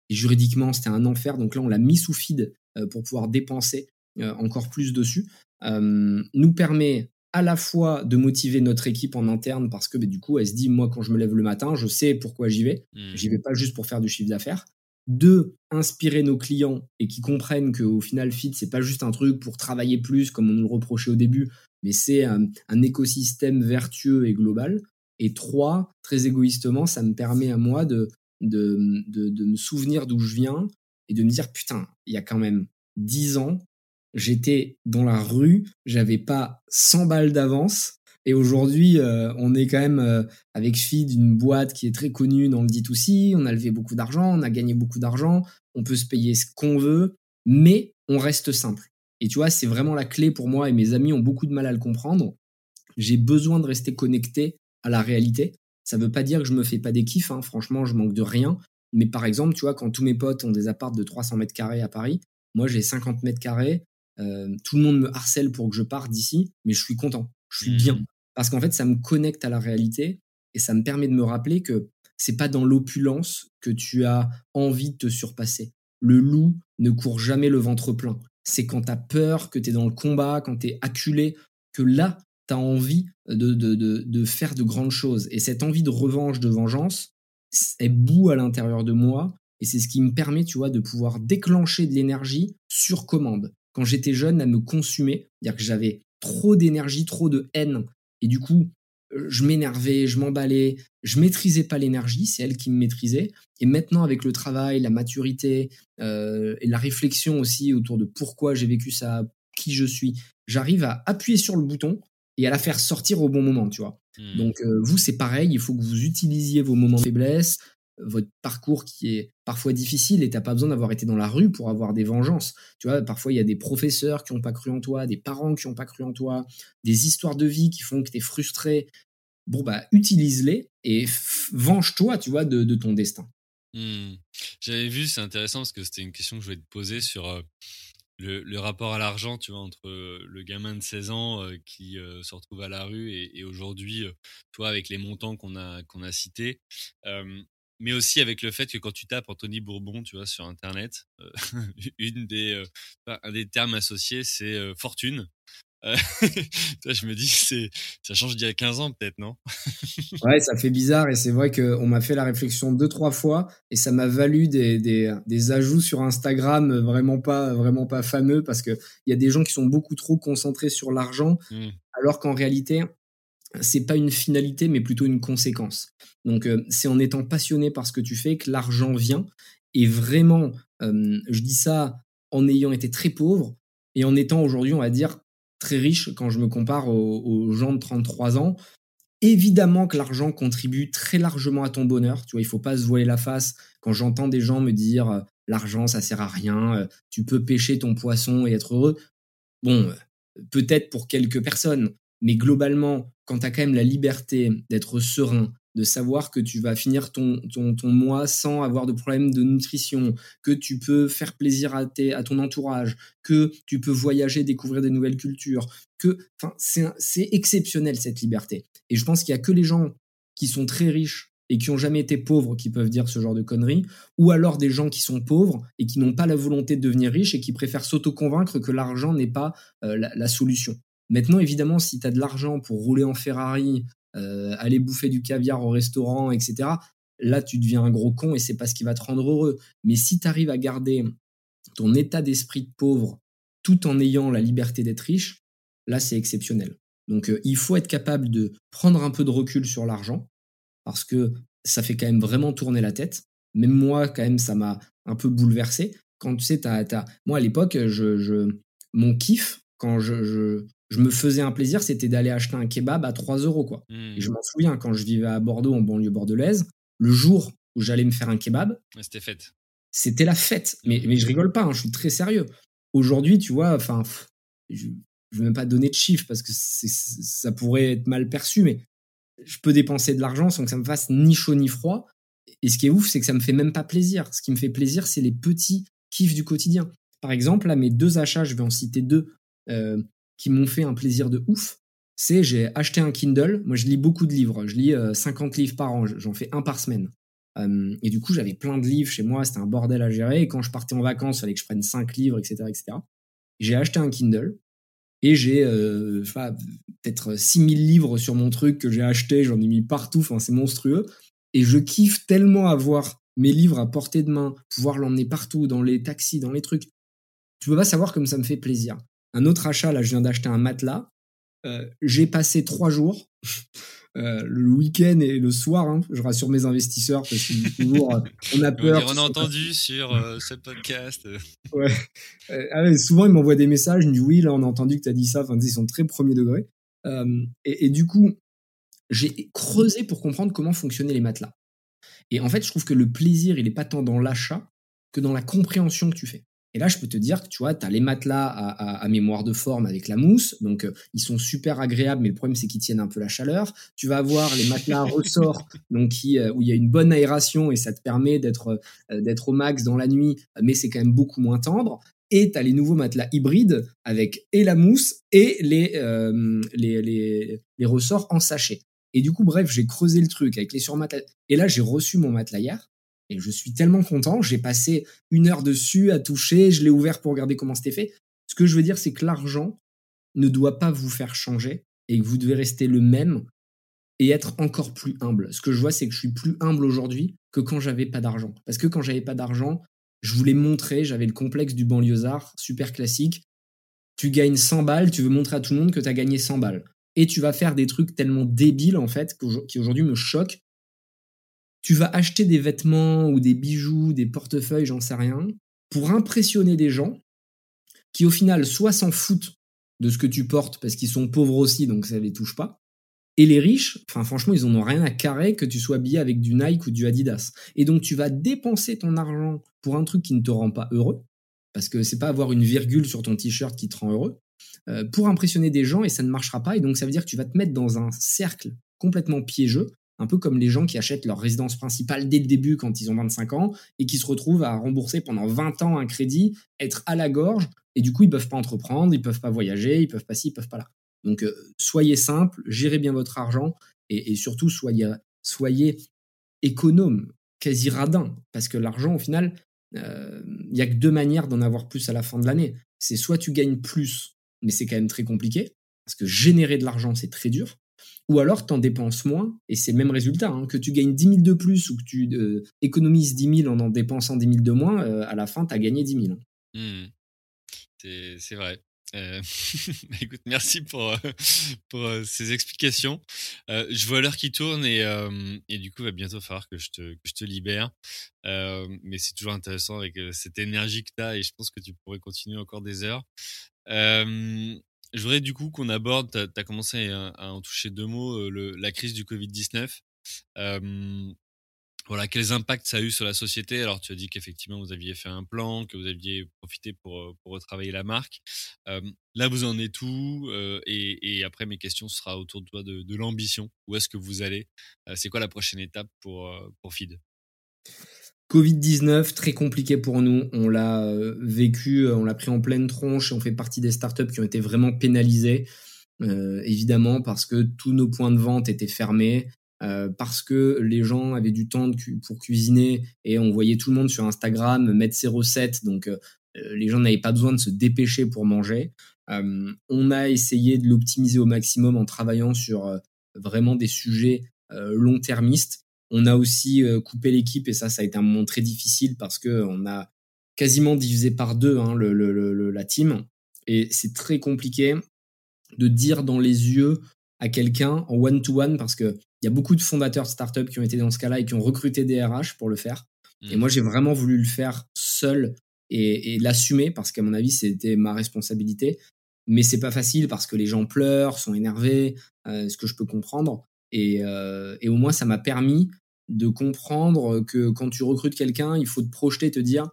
et juridiquement c'était un enfer. Donc là on l'a mis sous Feed euh, pour pouvoir dépenser encore plus dessus. nous permet à la fois de motiver notre équipe en interne parce que bah, du coup elle se dit moi quand je me lève le matin je sais pourquoi j'y vais. Mmh. J'y vais pas juste pour faire du chiffre d'affaires. Deux, inspirer nos clients et qui comprennent qu'au final, Fit, c'est pas juste un truc pour travailler plus, comme on nous le reprochait au début, mais c'est un, écosystème vertueux et global. Et trois, très égoïstement, ça me permet à moi de, de, de, me souvenir d'où je viens et de me dire, putain, il y a quand même dix ans, j'étais dans la rue, j'avais pas 100 balles d'avance. Et aujourd'hui, euh, on est quand même euh, avec Feed, une boîte qui est très connue dans le D2C. On a levé beaucoup d'argent, on a gagné beaucoup d'argent, on peut se payer ce qu'on veut, mais on reste simple. Et tu vois, c'est vraiment la clé pour moi et mes amis ont beaucoup de mal à le comprendre. J'ai besoin de rester connecté à la réalité. Ça ne veut pas dire que je me fais pas des kiffs, hein. franchement, je manque de rien. Mais par exemple, tu vois, quand tous mes potes ont des apparts de 300 mètres carrés à Paris, moi j'ai 50 mètres carrés, euh, tout le monde me harcèle pour que je parte d'ici, mais je suis content, je suis bien. Mmh. Parce qu'en fait, ça me connecte à la réalité et ça me permet de me rappeler que c'est pas dans l'opulence que tu as envie de te surpasser. Le loup ne court jamais le ventre plein. C'est quand tu as peur, que tu es dans le combat, quand tu es acculé, que là, tu as envie de, de, de, faire de grandes choses. Et cette envie de revanche, de vengeance, est bout à l'intérieur de moi. Et c'est ce qui me permet, tu vois, de pouvoir déclencher de l'énergie sur commande. Quand j'étais jeune, à me consumer, c'est-à-dire que j'avais trop d'énergie, trop de haine. Et du coup, je m'énervais, je m'emballais, je maîtrisais pas l'énergie, c'est elle qui me maîtrisait. Et maintenant, avec le travail, la maturité euh, et la réflexion aussi autour de pourquoi j'ai vécu ça, qui je suis, j'arrive à appuyer sur le bouton et à la faire sortir au bon moment, tu vois. Mmh. Donc euh, vous, c'est pareil, il faut que vous utilisiez vos moments de faiblesse, votre parcours qui est parfois difficile et t'as pas besoin d'avoir été dans la rue pour avoir des vengeances. Tu vois, parfois il y a des professeurs qui n'ont pas cru en toi, des parents qui n'ont pas cru en toi, des histoires de vie qui font que tu es frustré. Bon, bah, utilise-les et venge-toi, tu vois, de, ton destin. Mmh. J'avais vu, c'est intéressant parce que c'était une question que je voulais te poser sur euh, le, rapport à l'argent, tu vois, entre le gamin de 16 ans euh, qui euh, se retrouve à la rue et, aujourd'hui, toi, avec les montants qu'on a, qu'on a cités mais aussi avec le fait que quand tu tapes Anthony Bourbon, tu vois, sur Internet, euh, une des, euh, un des termes associés, c'est euh, fortune. je me dis, c'est, ça change d'il y a 15 ans peut-être, non? Ouais, ça fait bizarre et c'est vrai qu'on m'a fait la réflexion deux, trois fois et ça m'a valu des, des, des, ajouts sur Instagram vraiment pas, vraiment pas fameux parce qu'il y a des gens qui sont beaucoup trop concentrés sur l'argent mmh. alors qu'en réalité, c'est pas une finalité, mais plutôt une conséquence. Donc, euh, c'est en étant passionné par ce que tu fais que l'argent vient. Et vraiment, euh, je dis ça en ayant été très pauvre et en étant aujourd'hui, on va dire, très riche quand je me compare aux, gens de 33 ans. Évidemment que l'argent contribue très largement à ton bonheur. Tu vois, il faut pas se voiler la face. Quand j'entends des gens me dire euh, l'argent, ça sert à rien, tu peux pêcher ton poisson et être heureux. Bon, peut-être pour quelques personnes, mais globalement, quand tu as quand même la liberté d'être serein, de savoir que tu vas finir ton, ton, mois sans avoir de problème de nutrition, que tu peux faire plaisir à, tes, à ton entourage, que tu peux voyager, découvrir des nouvelles cultures, que c'est exceptionnel cette liberté. Et je pense qu'il y a que les gens qui sont très riches et qui ont jamais été pauvres qui peuvent dire ce genre de conneries, ou alors des gens qui sont pauvres et qui n'ont pas la volonté de devenir riches et qui préfèrent s'auto-convaincre que l'argent n'est pas euh, la, solution. Maintenant, évidemment, si tu as de l'argent pour rouler en Ferrari, euh, aller bouffer du caviar au restaurant, etc., là, tu deviens un gros con et c'est pas ce qui va te rendre heureux. Mais si tu arrives à garder ton état d'esprit de pauvre tout en ayant la liberté d'être riche, là, c'est exceptionnel. Donc, euh, il faut être capable de prendre un peu de recul sur l'argent parce que ça fait quand même vraiment tourner la tête. Même moi, quand même, ça m'a un peu bouleversé. Quand tu sais, moi à l'époque, je, mon kiff, quand je, je me faisais un plaisir, c'était d'aller acheter un kebab à 3 euros. Quoi. Et je mmh. m'en souviens, quand je vivais à Bordeaux, en banlieue bordelaise, le jour où j'allais me faire un kebab, c'était fête. C'était la fête. Mais, mais je rigole pas, hein, je suis très sérieux. Aujourd'hui, tu vois, enfin, je ne veux même pas donner de chiffres parce que ça pourrait être mal perçu, mais je peux dépenser de l'argent sans que ça me fasse ni chaud ni froid. Et ce qui est ouf, c'est que ça me fait même pas plaisir. Ce qui me fait plaisir, c'est les petits kiffs du quotidien. Par exemple, là, mes deux achats, je vais en citer deux. Euh, qui m'ont fait un plaisir de ouf, c'est j'ai acheté un Kindle. Moi, je lis beaucoup de livres. Je lis 50 euh, livres par an. J'en fais un par semaine. Euh, et du coup, j'avais plein de livres chez moi. C'était un bordel à gérer. Et quand je partais en vacances, il fallait que je prenne 5 livres, etc. etc. J'ai acheté un Kindle. Et j'ai euh, peut-être 6000 livres sur mon truc que j'ai acheté. J'en ai mis partout. Enfin, c'est monstrueux. Et je kiffe tellement avoir mes livres à portée de main, pouvoir l'emmener partout, dans les taxis, dans les trucs. Tu peux pas savoir comme ça me fait plaisir. Un autre achat, là, je viens d'acheter un matelas. Euh, j'ai passé trois jours le week-end et le soir. Hein. Je rassure mes investisseurs parce que toujours, on a peur. On, a entendu sur ce podcast. ouais. Ah souvent, ils m'envoient des messages. Ils me disent oui, là, on a entendu que tu as dit ça. Enfin, ils sont très premier degré. Et, et, du coup, j'ai creusé pour comprendre comment fonctionnaient les matelas. Et en fait, je trouve que le plaisir, il n'est pas tant dans l'achat que dans la compréhension que tu fais. Et là, je peux te dire que tu vois, tu as les matelas à, mémoire de forme avec la mousse. Donc, euh, ils sont super agréables, mais le problème, c'est qu'ils tiennent un peu la chaleur. Tu vas avoir les matelas à ressort, donc qui, euh, où il y a une bonne aération et ça te permet d'être euh, d'être au max dans la nuit, mais c'est quand même beaucoup moins tendre. Et tu as les nouveaux matelas hybrides avec et la mousse et les, les, les, les ressorts en sachet. Et du coup, bref, j'ai creusé le truc avec les surmatelas. Et là, j'ai reçu mon matelas hier. Et je suis tellement content. J'ai passé une heure dessus à toucher. Je l'ai ouvert pour regarder comment c'était fait. Ce que je veux dire, c'est que l'argent ne doit pas vous faire changer et que vous devez rester le même et être encore plus humble. Ce que je vois, c'est que je suis plus humble aujourd'hui que quand j'avais pas d'argent. Parce que quand j'avais pas d'argent, je voulais montrer, j'avais le complexe du banlieusard, super classique. Tu gagnes 100 balles, tu veux montrer à tout le monde que tu as gagné 100 balles. Et tu vas faire des trucs tellement débiles, en fait, qui aujourd'hui me choquent, tu vas acheter des vêtements ou des bijoux, des portefeuilles, j'en sais rien, pour impressionner des gens qui au final soit s'en foutent de ce que tu portes parce qu'ils sont pauvres aussi, donc ça les touche pas. Et les riches, enfin franchement, ils en ont rien à carrer que tu sois habillé avec du Nike ou du Adidas. Et donc tu vas dépenser ton argent pour un truc qui ne te rend pas heureux, parce que c'est pas avoir une virgule sur ton t-shirt qui te rend heureux, euh, pour impressionner des gens et ça ne marchera pas. Et donc ça veut dire que tu vas te mettre dans un cercle complètement piégeux un peu comme les gens qui achètent leur résidence principale dès le début quand ils ont 25 ans et qui se retrouvent à rembourser pendant 20 ans un crédit, être à la gorge, et du coup, ils peuvent pas entreprendre, ils peuvent pas voyager, ils peuvent pas ci, ils peuvent pas là. Donc, euh, soyez simple, gérez bien votre argent, et, surtout, soyez, soyez économe, quasi radin, parce que l'argent, au final, euh, il y a que deux manières d'en avoir plus à la fin de l'année. C'est soit tu gagnes plus, mais c'est quand même très compliqué, parce que générer de l'argent, c'est très dur, ou alors tu en dépenses moins, et c'est le même résultat, hein, que tu gagnes 10 000 de plus ou que tu euh, économises 10 000 en en dépensant 10 000 de moins, euh, à la fin, tu as gagné 10 000. Hein. Mmh. C'est vrai. Euh, écoute, merci pour, pour ces explications. je vois l'heure qui tourne et, et, du coup, il va bientôt falloir que je te, que je te libère. mais c'est toujours intéressant avec cette énergie que tu as et je pense que tu pourrais continuer encore des heures. Je voudrais du coup qu'on aborde, tu as, commencé à, en toucher deux mots, euh, la crise du Covid-19. voilà, quels impacts ça a eu sur la société? Alors, tu as dit qu'effectivement, vous aviez fait un plan, que vous aviez profité pour, euh, pour retravailler la marque. là, vous en êtes où? Euh, et, après, mes questions sera autour de toi de, de l'ambition. Où est-ce que vous allez? C'est quoi la prochaine étape pour, pour Feed? Covid-19, très compliqué pour nous. On l'a euh, vécu, euh, on l'a pris en pleine tronche et on fait partie des startups qui ont été vraiment pénalisées, euh, évidemment, parce que tous nos points de vente étaient fermés, parce que les gens avaient du temps pour cuisiner et on voyait tout le monde sur Instagram mettre ses recettes, donc les gens n'avaient pas besoin de se dépêcher pour manger. on a essayé de l'optimiser au maximum en travaillant sur vraiment des sujets long-termistes on a aussi euh, coupé l'équipe et ça, ça a été un moment très difficile parce que on a quasiment divisé par deux hein, le, la team et c'est très compliqué de dire dans les yeux à quelqu'un en one-to-one parce que il y a beaucoup de fondateurs de startups qui ont été dans ce cas-là et qui ont recruté des RH pour le faire. Et mmh. moi, j'ai vraiment voulu le faire seul et, l'assumer parce qu'à mon avis, c'était ma responsabilité. Mais c'est pas facile parce que les gens pleurent, sont énervés, euh, ce que je peux comprendre. Euh, et, au moins, ça m'a permis de comprendre que quand tu recrutes quelqu'un, il faut te projeter, te dire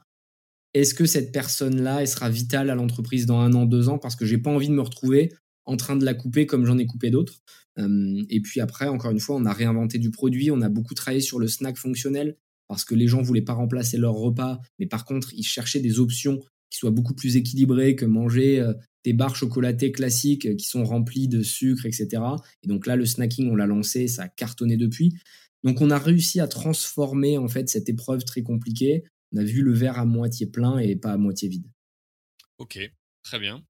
est-ce que cette personne-là, sera vitale à l'entreprise dans un an, deux ans, parce que j'ai pas envie de me retrouver en train de la couper comme j'en ai coupé d'autres. Et puis après, encore une fois, on a réinventé du produit, on a beaucoup travaillé sur le snack fonctionnel, parce que les gens voulaient pas remplacer leur repas, mais par contre, ils cherchaient des options qui soient beaucoup plus équilibrées que manger euh, des barres chocolatées classiques euh, qui sont remplies de sucre, etc. Et donc là, le snacking, on l'a lancé, ça a cartonné depuis. Donc on a réussi à transformer en fait cette épreuve très compliquée. On a vu le verre à moitié plein et pas à moitié vide. Ok, très bien.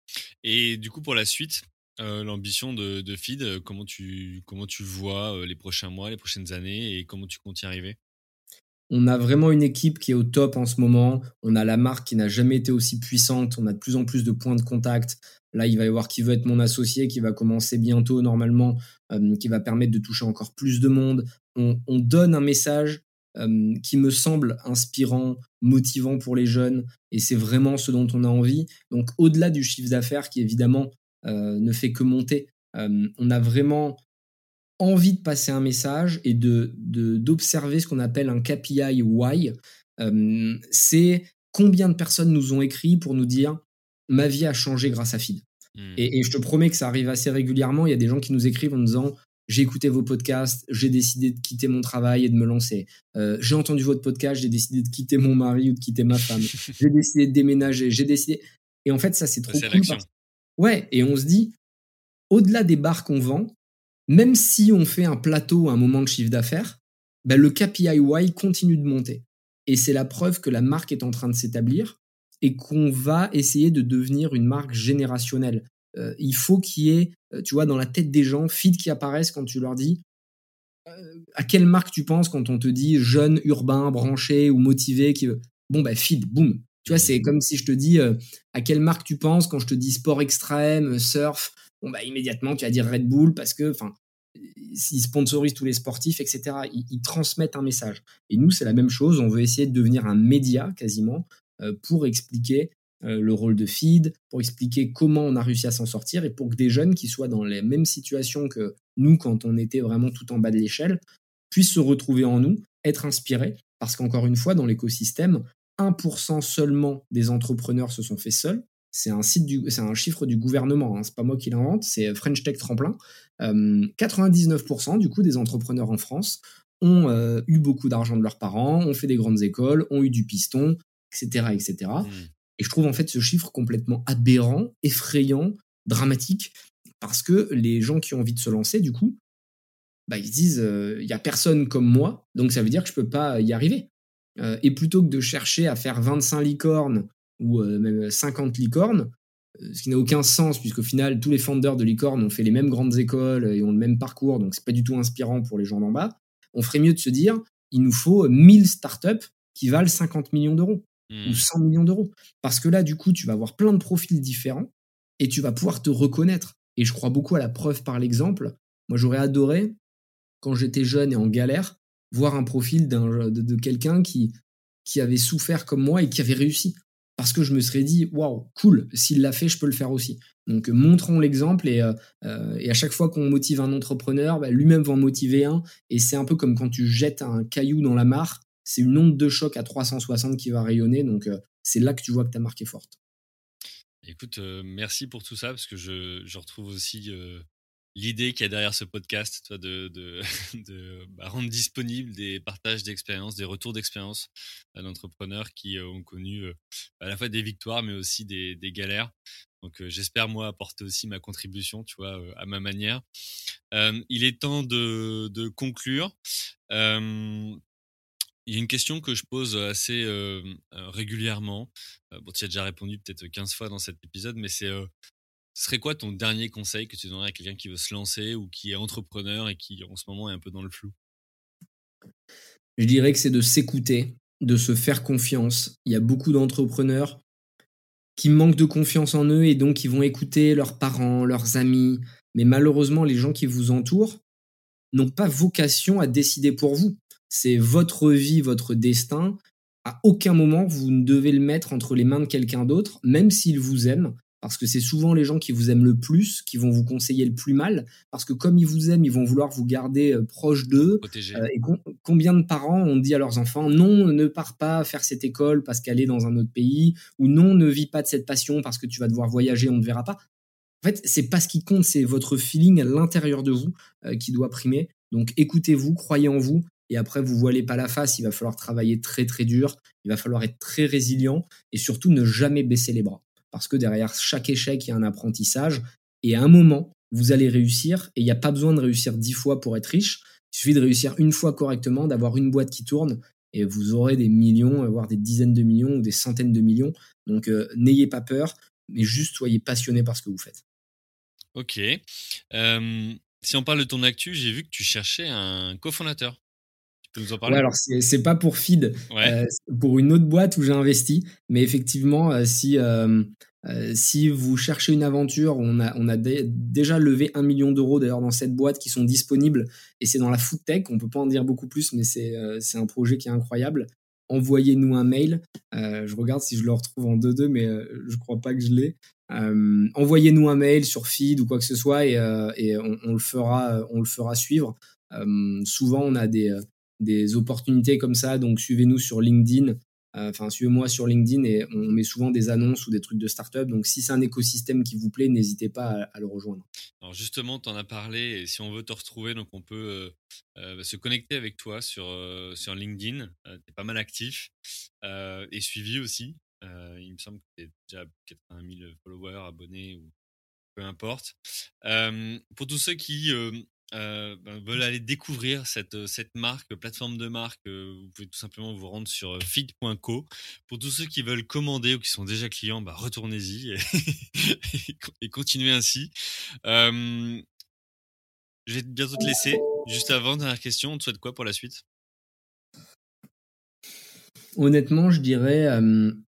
Et du coup, pour la suite, euh, l'ambition de, de, Feed, euh, comment tu, comment tu vois les prochains mois, les prochaines années et comment tu comptes y arriver? On a vraiment une équipe qui est au top en ce moment. On a la marque qui n'a jamais été aussi puissante. On a de plus en plus de points de contact. Là, il va y avoir qui veut être mon associé, qui va commencer bientôt normalement, euh, qui va permettre de toucher encore plus de monde. On, donne un message euh, qui me semble inspirant, motivant pour les jeunes, et c'est vraiment ce dont on a envie. Donc, au-delà du chiffre d'affaires qui évidemment euh, ne fait que monter, on a vraiment envie de passer un message et de d'observer ce qu'on appelle un KPI why. c'est combien de personnes nous ont écrit pour nous dire ma vie a changé grâce à Feed. Hmm. Et, je te promets que ça arrive assez régulièrement. Il y a des gens qui nous écrivent en disant j'ai écouté vos podcasts, j'ai décidé de quitter mon travail et de me lancer. Euh, j'ai entendu votre podcast, j'ai décidé de quitter mon mari ou de quitter ma femme. j'ai décidé de déménager, j'ai décidé. Et en fait, ça, c'est trop cool. Ouais, et on se dit, au-delà des bars qu'on vend, même si on fait un plateau à un moment de chiffre d'affaires, ben, le KPI Y continue de monter. Et c'est la preuve que la marque est en train de s'établir et qu'on va essayer de devenir une marque générationnelle. Euh, il faut qu'il y ait, euh, tu vois, dans la tête des gens, feed qui apparaissent quand tu leur dis euh, à quelle marque tu penses quand on te dit jeune, urbain, branché ou motivé qui Bon, bah, feed, boum. Tu vois, c'est comme si je te dis à quelle marque tu penses quand je te dis sport extrême, surf? Bon, bah, immédiatement, tu vas dire Red Bull parce que, enfin, ils sponsorisent tous les sportifs, etc. ils, transmettent un message. Et nous, c'est la même chose. On veut essayer de devenir un média quasiment euh, pour expliquer euh, le rôle de feed, pour expliquer comment on a réussi à s'en sortir et pour que des jeunes qui soient dans les mêmes situations que nous quand on était vraiment tout en bas de l'échelle puissent se retrouver en nous, être inspirés, parce qu'encore une fois, dans l'écosystème, 1% seulement des entrepreneurs se sont faits seuls. C'est un, site c'est un chiffre du gouvernement, hein, c'est pas moi qui l'invente, c'est French Tech Tremplin. 99% euh, du coup des entrepreneurs en France ont eu beaucoup d'argent de leurs parents, ont fait des grandes écoles, ont eu du piston, etc. etc. Mmh. Et je trouve en fait ce chiffre complètement aberrant, effrayant, dramatique, parce que les gens qui ont envie de se lancer, du coup, bah, ils se disent, euh, il n'y a personne comme moi, donc ça veut dire que je ne peux pas y arriver. Euh, et plutôt que de chercher à faire 25 licornes ou euh, même 50 licornes, ce qui n'a aucun sens, puisqu'au final, tous les founders de licornes ont fait les mêmes grandes écoles et ont le même parcours, donc c'est pas du tout inspirant pour les gens d'en bas, on ferait mieux de se dire, il nous faut 1000 startups qui valent 50 millions d'euros ou 100 mmh. millions d'euros. Parce que là, du coup, tu vas avoir plein de profils différents et tu vas pouvoir te reconnaître. Et je crois beaucoup à la preuve par l'exemple. Moi, j'aurais adoré, quand j'étais jeune et en galère, voir un profil de, de quelqu'un qui, qui avait souffert comme moi et qui avait réussi. Parce que je me serais dit, waouh, cool, s'il l'a fait, je peux le faire aussi. Donc, montrons l'exemple et, euh, euh, et, à chaque fois qu'on motive un entrepreneur, bah, lui-même va en motiver un. Et c'est un peu comme quand tu jettes un caillou dans la mare c'est une onde de choc à 360 qui va rayonner. Donc, euh, c'est là que tu vois que ta marque est forte. Écoute, euh, merci pour tout ça, parce que je, retrouve aussi euh, l'idée qu'il y a derrière ce podcast, toi, de, de, bah, rendre disponible des partages d'expériences, des retours d'expérience d'entrepreneurs qui ont connu à la fois des victoires, mais aussi des, galères. Donc, j'espère, moi, apporter aussi ma contribution, tu vois, à ma manière. il est temps de, de conclure. Il y a une question que je pose assez régulièrement. bon, tu as déjà répondu peut-être 15 fois dans cet épisode, mais c'est ce serait quoi ton dernier conseil que tu donnerais à quelqu'un qui veut se lancer ou qui est entrepreneur et qui en ce moment est un peu dans le flou? Je dirais que c'est de s'écouter, de se faire confiance. Il y a beaucoup d'entrepreneurs qui manquent de confiance en eux et donc ils vont écouter leurs parents, leurs amis. Mais malheureusement, les gens qui vous entourent n'ont pas vocation à décider pour vous c'est votre vie, votre destin. À aucun moment, vous ne devez le mettre entre les mains de quelqu'un d'autre, même s'il vous aime, parce que c'est souvent les gens qui vous aiment le plus qui vont vous conseiller le plus mal, parce que comme ils vous aiment, ils vont vouloir vous garder euh, proche d'eux. Euh, et combien de parents ont dit à leurs enfants non, ne pars pas faire cette école parce qu'elle est dans un autre pays, ou non, ne vis pas de cette passion parce que tu vas devoir voyager, on ne verra pas. En fait, c'est pas ce qui compte, c'est votre feeling à l'intérieur de vous euh, qui doit primer. Donc écoutez-vous, croyez en vous, et après vous voilez pas la face, il va falloir travailler très très dur, il va falloir être très résilient et surtout ne jamais baisser les bras. Parce que derrière chaque échec, il y a un apprentissage et à un moment, vous allez réussir et il n'y a pas besoin de réussir dix fois pour être riche. Il suffit de réussir une fois correctement, d'avoir une boîte qui tourne et vous aurez des millions, voire des dizaines de millions ou des centaines de millions. Donc euh, n'ayez pas peur, mais juste soyez passionné par ce que vous faites. Ok. Euh, si on parle de ton actu, j'ai vu que tu cherchais un cofondateur peux nous en Ouais, alors c'est pas pour feed, euh, pour une autre boîte où j'ai investi, mais effectivement, euh, si euh, si vous cherchez une aventure, on a on a déjà levé un million d'euros d'ailleurs dans cette boîte qui sont disponibles et c'est dans la food tech. On peut pas en dire beaucoup plus, mais c'est un projet qui est incroyable. Envoyez-nous un mail. je regarde si je le retrouve en 2-2, mais je crois pas que je l'ai. Envoyez-nous un mail sur feed ou quoi que ce soit et, et on, on, le fera on le fera suivre. souvent, on a des des opportunités comme ça. Donc suivez-nous sur LinkedIn. Euh, enfin, suivez-moi sur LinkedIn et on met souvent des annonces ou des trucs de start-up. Donc, si c'est un écosystème qui vous plaît, n'hésitez pas à, le rejoindre. Alors, justement, tu en as parlé et si on veut te retrouver, donc on peut euh, euh, se connecter avec toi sur, sur LinkedIn. tu es pas mal actif et suivi aussi. il me semble que tu es déjà 80 000 followers, abonnés ou peu importe. pour tous ceux qui euh, ben, veulent aller découvrir cette, euh, cette marque, plateforme de marque, euh, vous pouvez tout simplement vous rendre sur feed.co. Pour tous ceux qui veulent commander ou qui sont déjà clients, bah, retournez-y et, continuez ainsi. je vais bientôt te laisser. Juste avant, dernière question, on te souhaite quoi pour la suite? Honnêtement, je dirais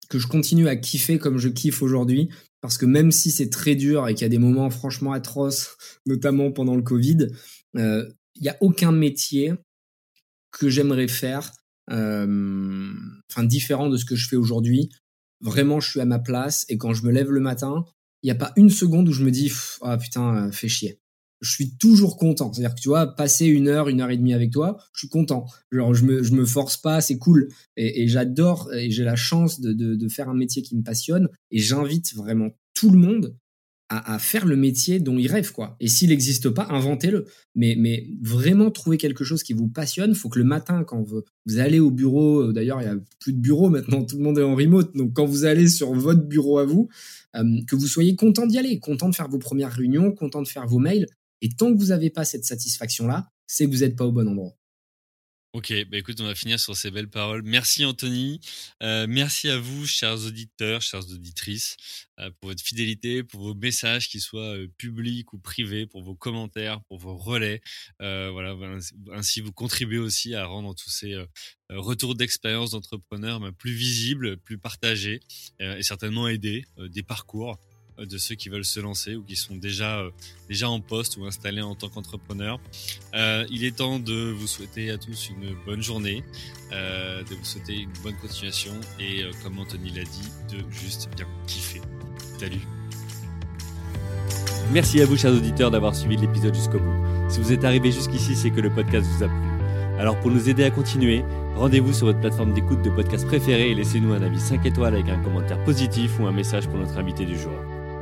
que je continue à kiffer comme je kiffe aujourd'hui. Parce que même si c'est très dur et qu'il y a des moments franchement atroces, notamment pendant le Covid, euh, il n'y a aucun métier que j'aimerais faire, euh, différent de ce que je fais aujourd'hui. Vraiment, je suis à ma place et quand je me lève le matin, il n'y a pas une seconde où je me dis ah putain, euh, fais chier je suis toujours content. C'est-à-dire que tu vois, passer une heure, une heure et demie avec toi, je suis content. Genre, je me, je me force pas, c'est cool. Et, j'adore, et j'ai la chance de, de, faire un métier qui me passionne. Et j'invite vraiment tout le monde à, à, faire le métier dont il rêve, quoi. Et s'il n'existe pas, inventez-le. Mais, mais vraiment trouver quelque chose qui vous passionne. Faut que le matin, quand vous, vous allez au bureau, euh, d'ailleurs, il y a plus de bureau maintenant, tout le monde est en remote. Donc, quand vous allez sur votre bureau à vous, euh, que vous soyez content d'y aller, content de faire vos premières réunions, content de faire vos mails. Et tant que vous n'avez pas cette satisfaction-là, c'est que vous n'êtes pas au bon endroit. Ok, bah écoute, on va finir sur ces belles paroles. Merci Anthony, euh, merci à vous, chers auditeurs, chères auditrices, euh, pour votre fidélité, pour vos messages, qu'ils soient euh, publics ou privés, pour vos commentaires, pour vos relais. voilà, ainsi vous contribuez aussi à rendre tous ces retours d'expérience d'entrepreneurs bah, plus visibles, plus partagés et certainement aider des parcours de ceux qui veulent se lancer ou qui sont déjà, euh, déjà en poste ou installés en tant qu'entrepreneurs. Euh, il est temps de vous souhaiter à tous une bonne journée, de vous souhaiter une bonne continuation et, comme Anthony l'a dit, de juste bien kiffer. Salut Merci à vous, chers auditeurs, d'avoir suivi l'épisode jusqu'au bout. Si vous êtes arrivé jusqu'ici, c'est que le podcast vous a plu. Alors pour nous aider à continuer, rendez-vous sur votre plateforme d'écoute de podcast préférée et laissez-nous un avis 5 étoiles avec un commentaire positif ou un message pour notre invité du jour.